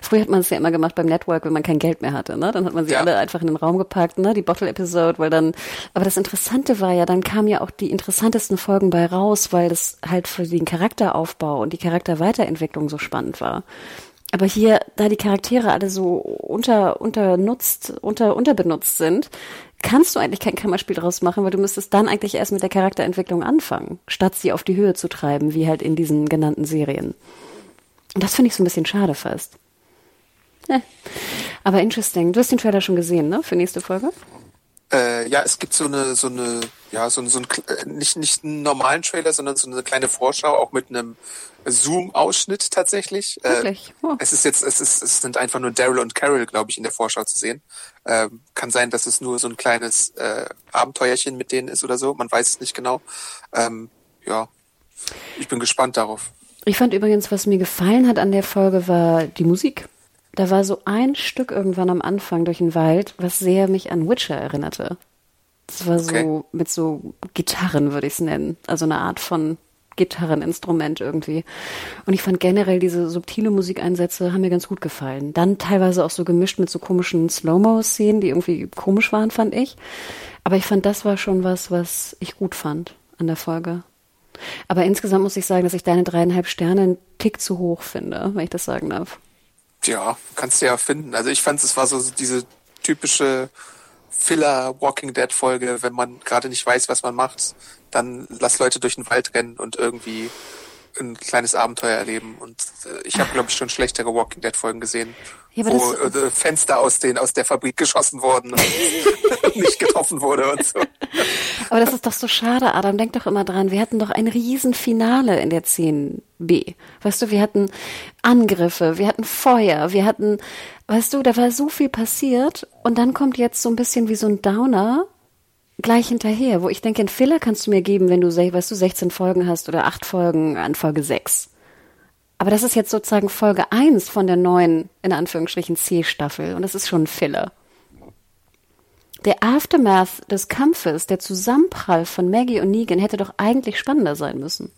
Früher hat man es ja immer gemacht beim Network, wenn man kein Geld mehr hatte, ne? Dann hat man sie ja. alle einfach in den Raum gepackt, ne? Die Bottle-Episode, weil dann, aber das Interessante war ja, dann kamen ja auch die interessantesten Folgen bei raus, weil das halt für den Charakteraufbau und die Charakterweiterentwicklung so spannend war. Aber hier, da die Charaktere alle so unter, unternutzt, unter, unterbenutzt sind, kannst du eigentlich kein Kammerspiel draus machen, weil du müsstest dann eigentlich erst mit der Charakterentwicklung anfangen, statt sie auf die Höhe zu treiben, wie halt in diesen genannten Serien. Und das finde ich so ein bisschen schade fast. Ja. Aber interesting. Du hast den Trailer schon gesehen, ne? Für nächste Folge? Äh, ja, es gibt so eine, so eine, ja, so, so ein, äh, nicht, nicht einen normalen Trailer, sondern so eine kleine Vorschau, auch mit einem Zoom-Ausschnitt tatsächlich. Äh, Wirklich? Oh. Es ist jetzt, es ist, es sind einfach nur Daryl und Carol, glaube ich, in der Vorschau zu sehen. Ähm, kann sein, dass es nur so ein kleines äh, Abenteuerchen mit denen ist oder so. Man weiß es nicht genau. Ähm, ja, ich bin gespannt darauf. Ich fand übrigens, was mir gefallen hat an der Folge, war die Musik. Da war so ein Stück irgendwann am Anfang durch den Wald, was sehr mich an Witcher erinnerte. Das war okay. so mit so Gitarren, würde ich es nennen. Also eine Art von Gitarreninstrument irgendwie. Und ich fand generell diese subtile Musikeinsätze haben mir ganz gut gefallen. Dann teilweise auch so gemischt mit so komischen Slow-Mo-Szenen, die irgendwie komisch waren, fand ich. Aber ich fand, das war schon was, was ich gut fand an der Folge. Aber insgesamt muss ich sagen, dass ich deine dreieinhalb Sterne einen Tick zu hoch finde, wenn ich das sagen darf. Ja, kannst du ja finden. Also ich fand, es war so diese typische Filler Walking Dead Folge, wenn man gerade nicht weiß, was man macht, dann lass Leute durch den Wald rennen und irgendwie ein kleines Abenteuer erleben. Und äh, ich habe, glaube ich, schon schlechtere Walking Dead Folgen gesehen, ja, wo äh, Fenster aus den aus der Fabrik geschossen wurden und [LAUGHS] nicht getroffen wurde und so. Aber das ist doch so schade, Adam. Denk doch immer dran. Wir hatten doch ein Riesenfinale in der 10b. Weißt du, wir hatten Angriffe, wir hatten Feuer, wir hatten, weißt du, da war so viel passiert und dann kommt jetzt so ein bisschen wie so ein Downer gleich hinterher, wo ich denke, einen Filler kannst du mir geben, wenn du, weißt du, 16 Folgen hast oder 8 Folgen an Folge 6. Aber das ist jetzt sozusagen Folge 1 von der neuen, in Anführungsstrichen, C-Staffel und das ist schon ein Filler. Der Aftermath des Kampfes, der Zusammenprall von Maggie und Negan hätte doch eigentlich spannender sein müssen.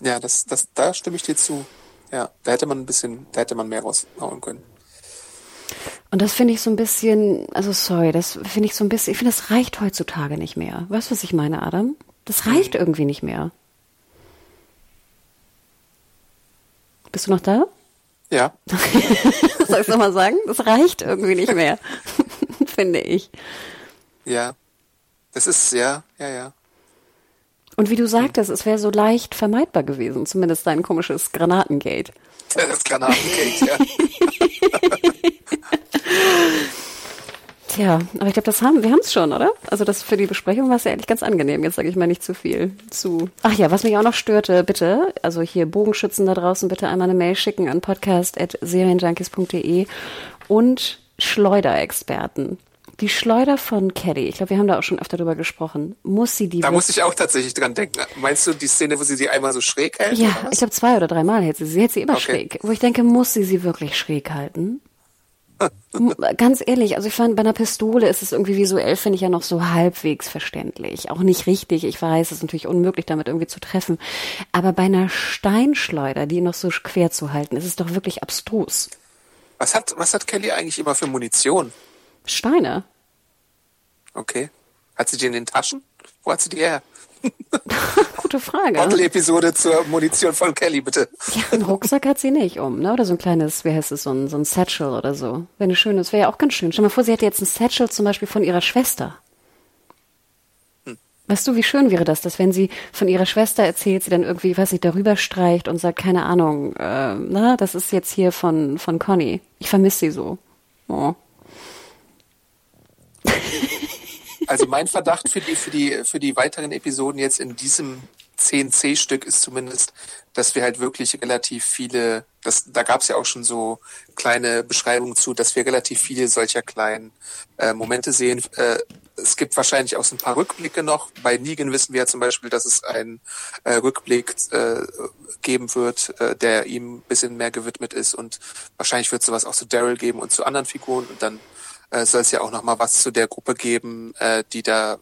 Ja, das, das, da stimme ich dir zu. Ja, da hätte man ein bisschen, da hätte man mehr raushauen können. Und das finde ich so ein bisschen, also sorry, das finde ich so ein bisschen, ich finde, das reicht heutzutage nicht mehr. Weißt du, was ich meine, Adam? Das reicht irgendwie nicht mehr. Bist du noch da? Ja. [LAUGHS] Soll ich es nochmal sagen? Das reicht irgendwie nicht mehr, [LAUGHS] finde ich. Ja. Das ist, ja, ja, ja. Und wie du sagtest, es wäre so leicht vermeidbar gewesen, zumindest dein komisches Granatengate. [LAUGHS] Das Granatengate, ja. Tja, aber ich glaube, das haben wir haben es schon, oder? Also das für die Besprechung war es ja eigentlich ganz angenehm. Jetzt sage ich mal nicht zu viel zu. Ach ja, was mich auch noch störte, bitte, also hier Bogenschützen da draußen, bitte einmal eine Mail schicken an podcast@serienjunkies.de und Schleuderexperten. Die Schleuder von Caddy, ich glaube, wir haben da auch schon öfter drüber gesprochen. Muss sie die. Da muss ich auch tatsächlich dran denken. Meinst du die Szene, wo sie sie einmal so schräg hält? Ja, ich glaube zwei oder dreimal hält sie. Sie hält sie immer okay. schräg. Wo ich denke, muss sie sie wirklich schräg halten? Ganz ehrlich, also ich fand, bei einer Pistole ist es irgendwie visuell, finde ich ja noch so halbwegs verständlich. Auch nicht richtig. Ich weiß, es ist natürlich unmöglich, damit irgendwie zu treffen. Aber bei einer Steinschleuder, die noch so quer zu halten, ist es doch wirklich abstrus. Was hat, was hat Kelly eigentlich immer für Munition? Steine. Okay. Hat sie die in den Taschen? Wo hat sie die her? [LAUGHS] Gute Frage. Bottle-Episode zur Munition von Kelly, bitte. Ja, einen Rucksack hat sie nicht um, ne? Oder so ein kleines, wie heißt es, so ein, so ein Satchel oder so. Wäre eine schöne, das wäre ja auch ganz schön. Stell dir mal vor, sie hätte jetzt ein Satchel zum Beispiel von ihrer Schwester. Hm. Weißt du, wie schön wäre das, dass wenn sie von ihrer Schwester erzählt, sie dann irgendwie, weiß nicht, darüber streicht und sagt, keine Ahnung, äh, na, das ist jetzt hier von, von Conny. Ich vermisse sie so. Oh. Also mein Verdacht für die, für die, für die weiteren Episoden jetzt in diesem CNC-Stück ist zumindest, dass wir halt wirklich relativ viele, das, da gab es ja auch schon so kleine Beschreibungen zu, dass wir relativ viele solcher kleinen äh, Momente sehen. Äh, es gibt wahrscheinlich auch so ein paar Rückblicke noch. Bei Negan wissen wir ja zum Beispiel, dass es einen äh, Rückblick äh, geben wird, äh, der ihm ein bisschen mehr gewidmet ist und wahrscheinlich wird sowas auch zu Daryl geben und zu anderen Figuren und dann äh, soll es ja auch noch mal was zu der Gruppe geben, äh, die da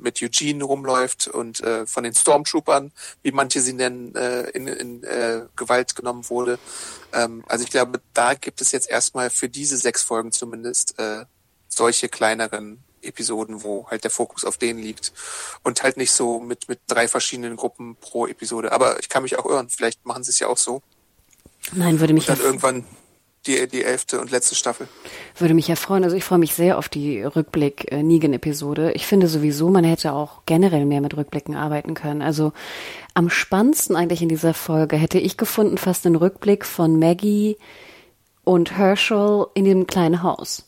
mit Eugene rumläuft und äh, von den Stormtroopern, wie manche sie nennen, äh, in, in äh, Gewalt genommen wurde. Ähm, also ich glaube, da gibt es jetzt erstmal für diese sechs Folgen zumindest äh, solche kleineren Episoden, wo halt der Fokus auf denen liegt und halt nicht so mit mit drei verschiedenen Gruppen pro Episode. Aber ich kann mich auch irren. Vielleicht machen sie es ja auch so. Nein, würde mich und dann irgendwann die, die elfte und letzte Staffel. Würde mich ja freuen. Also ich freue mich sehr auf die Rückblick äh. Ich finde sowieso, man hätte auch generell mehr mit Rückblicken arbeiten können. Also am spannendsten eigentlich in dieser Folge hätte ich gefunden fast den Rückblick von Maggie und Herschel in dem kleinen Haus.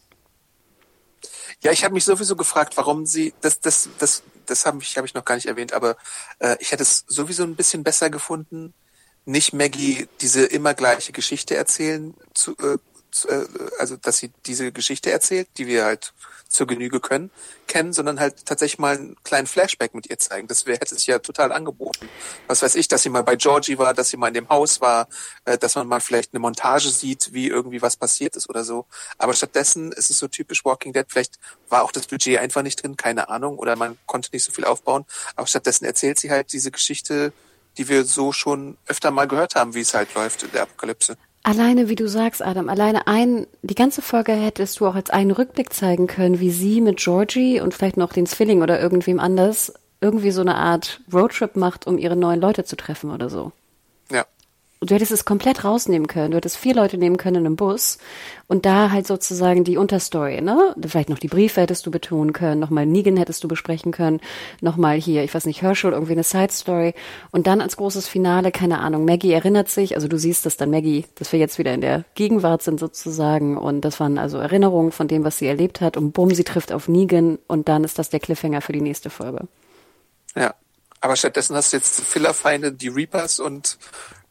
Ja, ich habe mich sowieso gefragt, warum sie das das das das habe ich habe ich noch gar nicht erwähnt, aber äh, ich hätte es sowieso ein bisschen besser gefunden, nicht Maggie diese immer gleiche Geschichte erzählen zu, äh, zu äh, also dass sie diese Geschichte erzählt, die wir halt zur Genüge können, kennen, sondern halt tatsächlich mal einen kleinen Flashback mit ihr zeigen. Das wäre hätte sich ja total angeboten. Was weiß ich, dass sie mal bei Georgie war, dass sie mal in dem Haus war, äh, dass man mal vielleicht eine Montage sieht, wie irgendwie was passiert ist oder so. Aber stattdessen ist es so typisch Walking Dead. Vielleicht war auch das Budget einfach nicht drin, keine Ahnung, oder man konnte nicht so viel aufbauen. Aber stattdessen erzählt sie halt diese Geschichte die wir so schon öfter mal gehört haben, wie es halt läuft in der Apokalypse. Alleine, wie du sagst, Adam, alleine ein, die ganze Folge hättest du auch als einen Rückblick zeigen können, wie sie mit Georgie und vielleicht noch den Zwilling oder irgendwem anders irgendwie so eine Art Roadtrip macht, um ihre neuen Leute zu treffen oder so. Ja du hättest es komplett rausnehmen können. Du hättest vier Leute nehmen können in einem Bus und da halt sozusagen die Unterstory, ne? Vielleicht noch die Briefe hättest du betonen können, nochmal Negan hättest du besprechen können, nochmal hier, ich weiß nicht, Herschel, irgendwie eine Side Story und dann als großes Finale, keine Ahnung, Maggie erinnert sich, also du siehst, dass dann Maggie, dass wir jetzt wieder in der Gegenwart sind sozusagen und das waren also Erinnerungen von dem, was sie erlebt hat und bumm, sie trifft auf Negan und dann ist das der Cliffhanger für die nächste Folge. Ja, aber stattdessen hast du jetzt Fillerfeinde, die Reapers und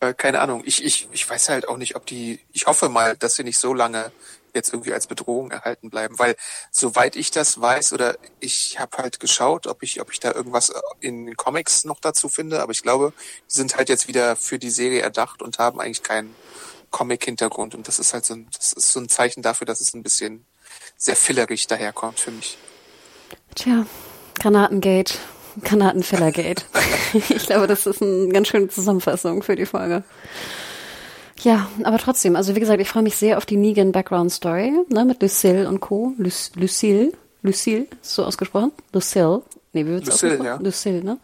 äh, keine Ahnung. Ich, ich, ich weiß halt auch nicht, ob die, ich hoffe mal, dass sie nicht so lange jetzt irgendwie als Bedrohung erhalten bleiben, weil soweit ich das weiß oder ich habe halt geschaut, ob ich, ob ich da irgendwas in den Comics noch dazu finde, aber ich glaube, die sind halt jetzt wieder für die Serie erdacht und haben eigentlich keinen Comic-Hintergrund und das ist halt so ein, das ist so ein Zeichen dafür, dass es ein bisschen sehr fillerig daherkommt für mich. Tja, Granatengate. Granatenfellergate. [LAUGHS] ich glaube, das ist eine ganz schöne Zusammenfassung für die Folge. Ja, aber trotzdem, also wie gesagt, ich freue mich sehr auf die Negan Background Story, ne, mit Lucille und Co. Luc Lucille, Lucille, so ausgesprochen? Lucille. Nee, wie wird's Lucille, ja. Lucille, ne?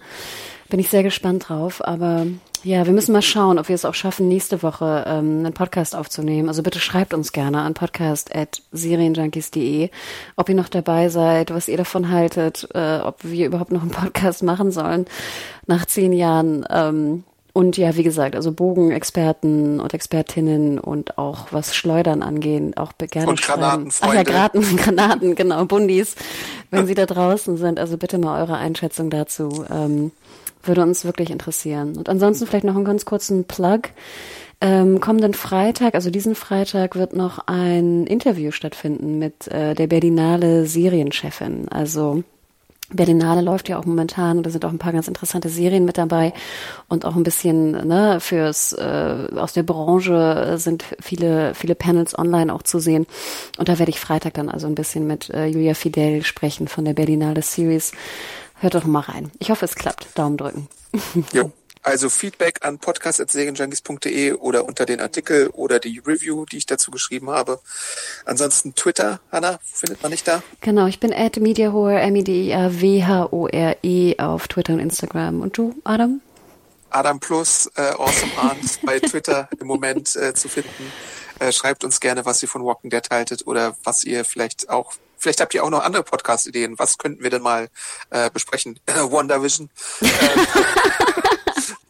Bin ich sehr gespannt drauf, aber ja, wir müssen mal schauen, ob wir es auch schaffen, nächste Woche ähm, einen Podcast aufzunehmen. Also bitte schreibt uns gerne an podcast.serienjunkies.de, ob ihr noch dabei seid, was ihr davon haltet, äh, ob wir überhaupt noch einen Podcast machen sollen nach zehn Jahren. Ähm, und ja, wie gesagt, also Bogenexperten und Expertinnen und auch was Schleudern angehen, auch gerne und schreiben. Ach ja, Granaten, [LAUGHS] Granaten, genau, Bundis, wenn [LAUGHS] sie da draußen sind. Also bitte mal eure Einschätzung dazu. Ähm, würde uns wirklich interessieren. Und ansonsten vielleicht noch einen ganz kurzen Plug. Ähm, kommenden Freitag, also diesen Freitag, wird noch ein Interview stattfinden mit äh, der Berlinale Serienchefin. Also Berlinale läuft ja auch momentan und da sind auch ein paar ganz interessante Serien mit dabei und auch ein bisschen ne, fürs äh, aus der Branche sind viele viele Panels online auch zu sehen und da werde ich Freitag dann also ein bisschen mit äh, Julia Fidel sprechen von der Berlinale Series Hört doch mal rein. Ich hoffe, es klappt. Daumen drücken. [LAUGHS] Jo. Also Feedback an podcast.serienjunkies.de oder unter den Artikel oder die Review, die ich dazu geschrieben habe. Ansonsten Twitter, Hanna, findet man nicht da? Genau, ich bin at mediahore, M-I-D-I-A-W-H-O-R-E auf Twitter und Instagram. Und du, Adam? Adam Plus, äh, Awesome Arndt [LAUGHS] bei Twitter im Moment äh, zu finden. Äh, schreibt uns gerne, was ihr von Walking Dead haltet oder was ihr vielleicht auch Vielleicht habt ihr auch noch andere Podcast-Ideen. Was könnten wir denn mal äh, besprechen? [LAUGHS] WandaVision äh,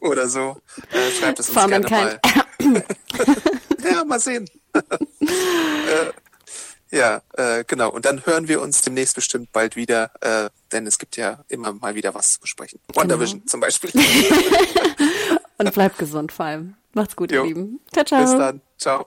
[LAUGHS] oder so. Äh, schreibt es uns gerne mal. ja, mal sehen. [LAUGHS] äh, Ja, äh, genau. Und dann hören wir uns demnächst bestimmt bald wieder, äh, denn es gibt ja immer mal wieder was zu besprechen. WandaVision genau. zum Beispiel. Und bleibt gesund vor allem. Macht's gut, jo. ihr Lieben. Ciao, ciao. Bis dann. Ciao.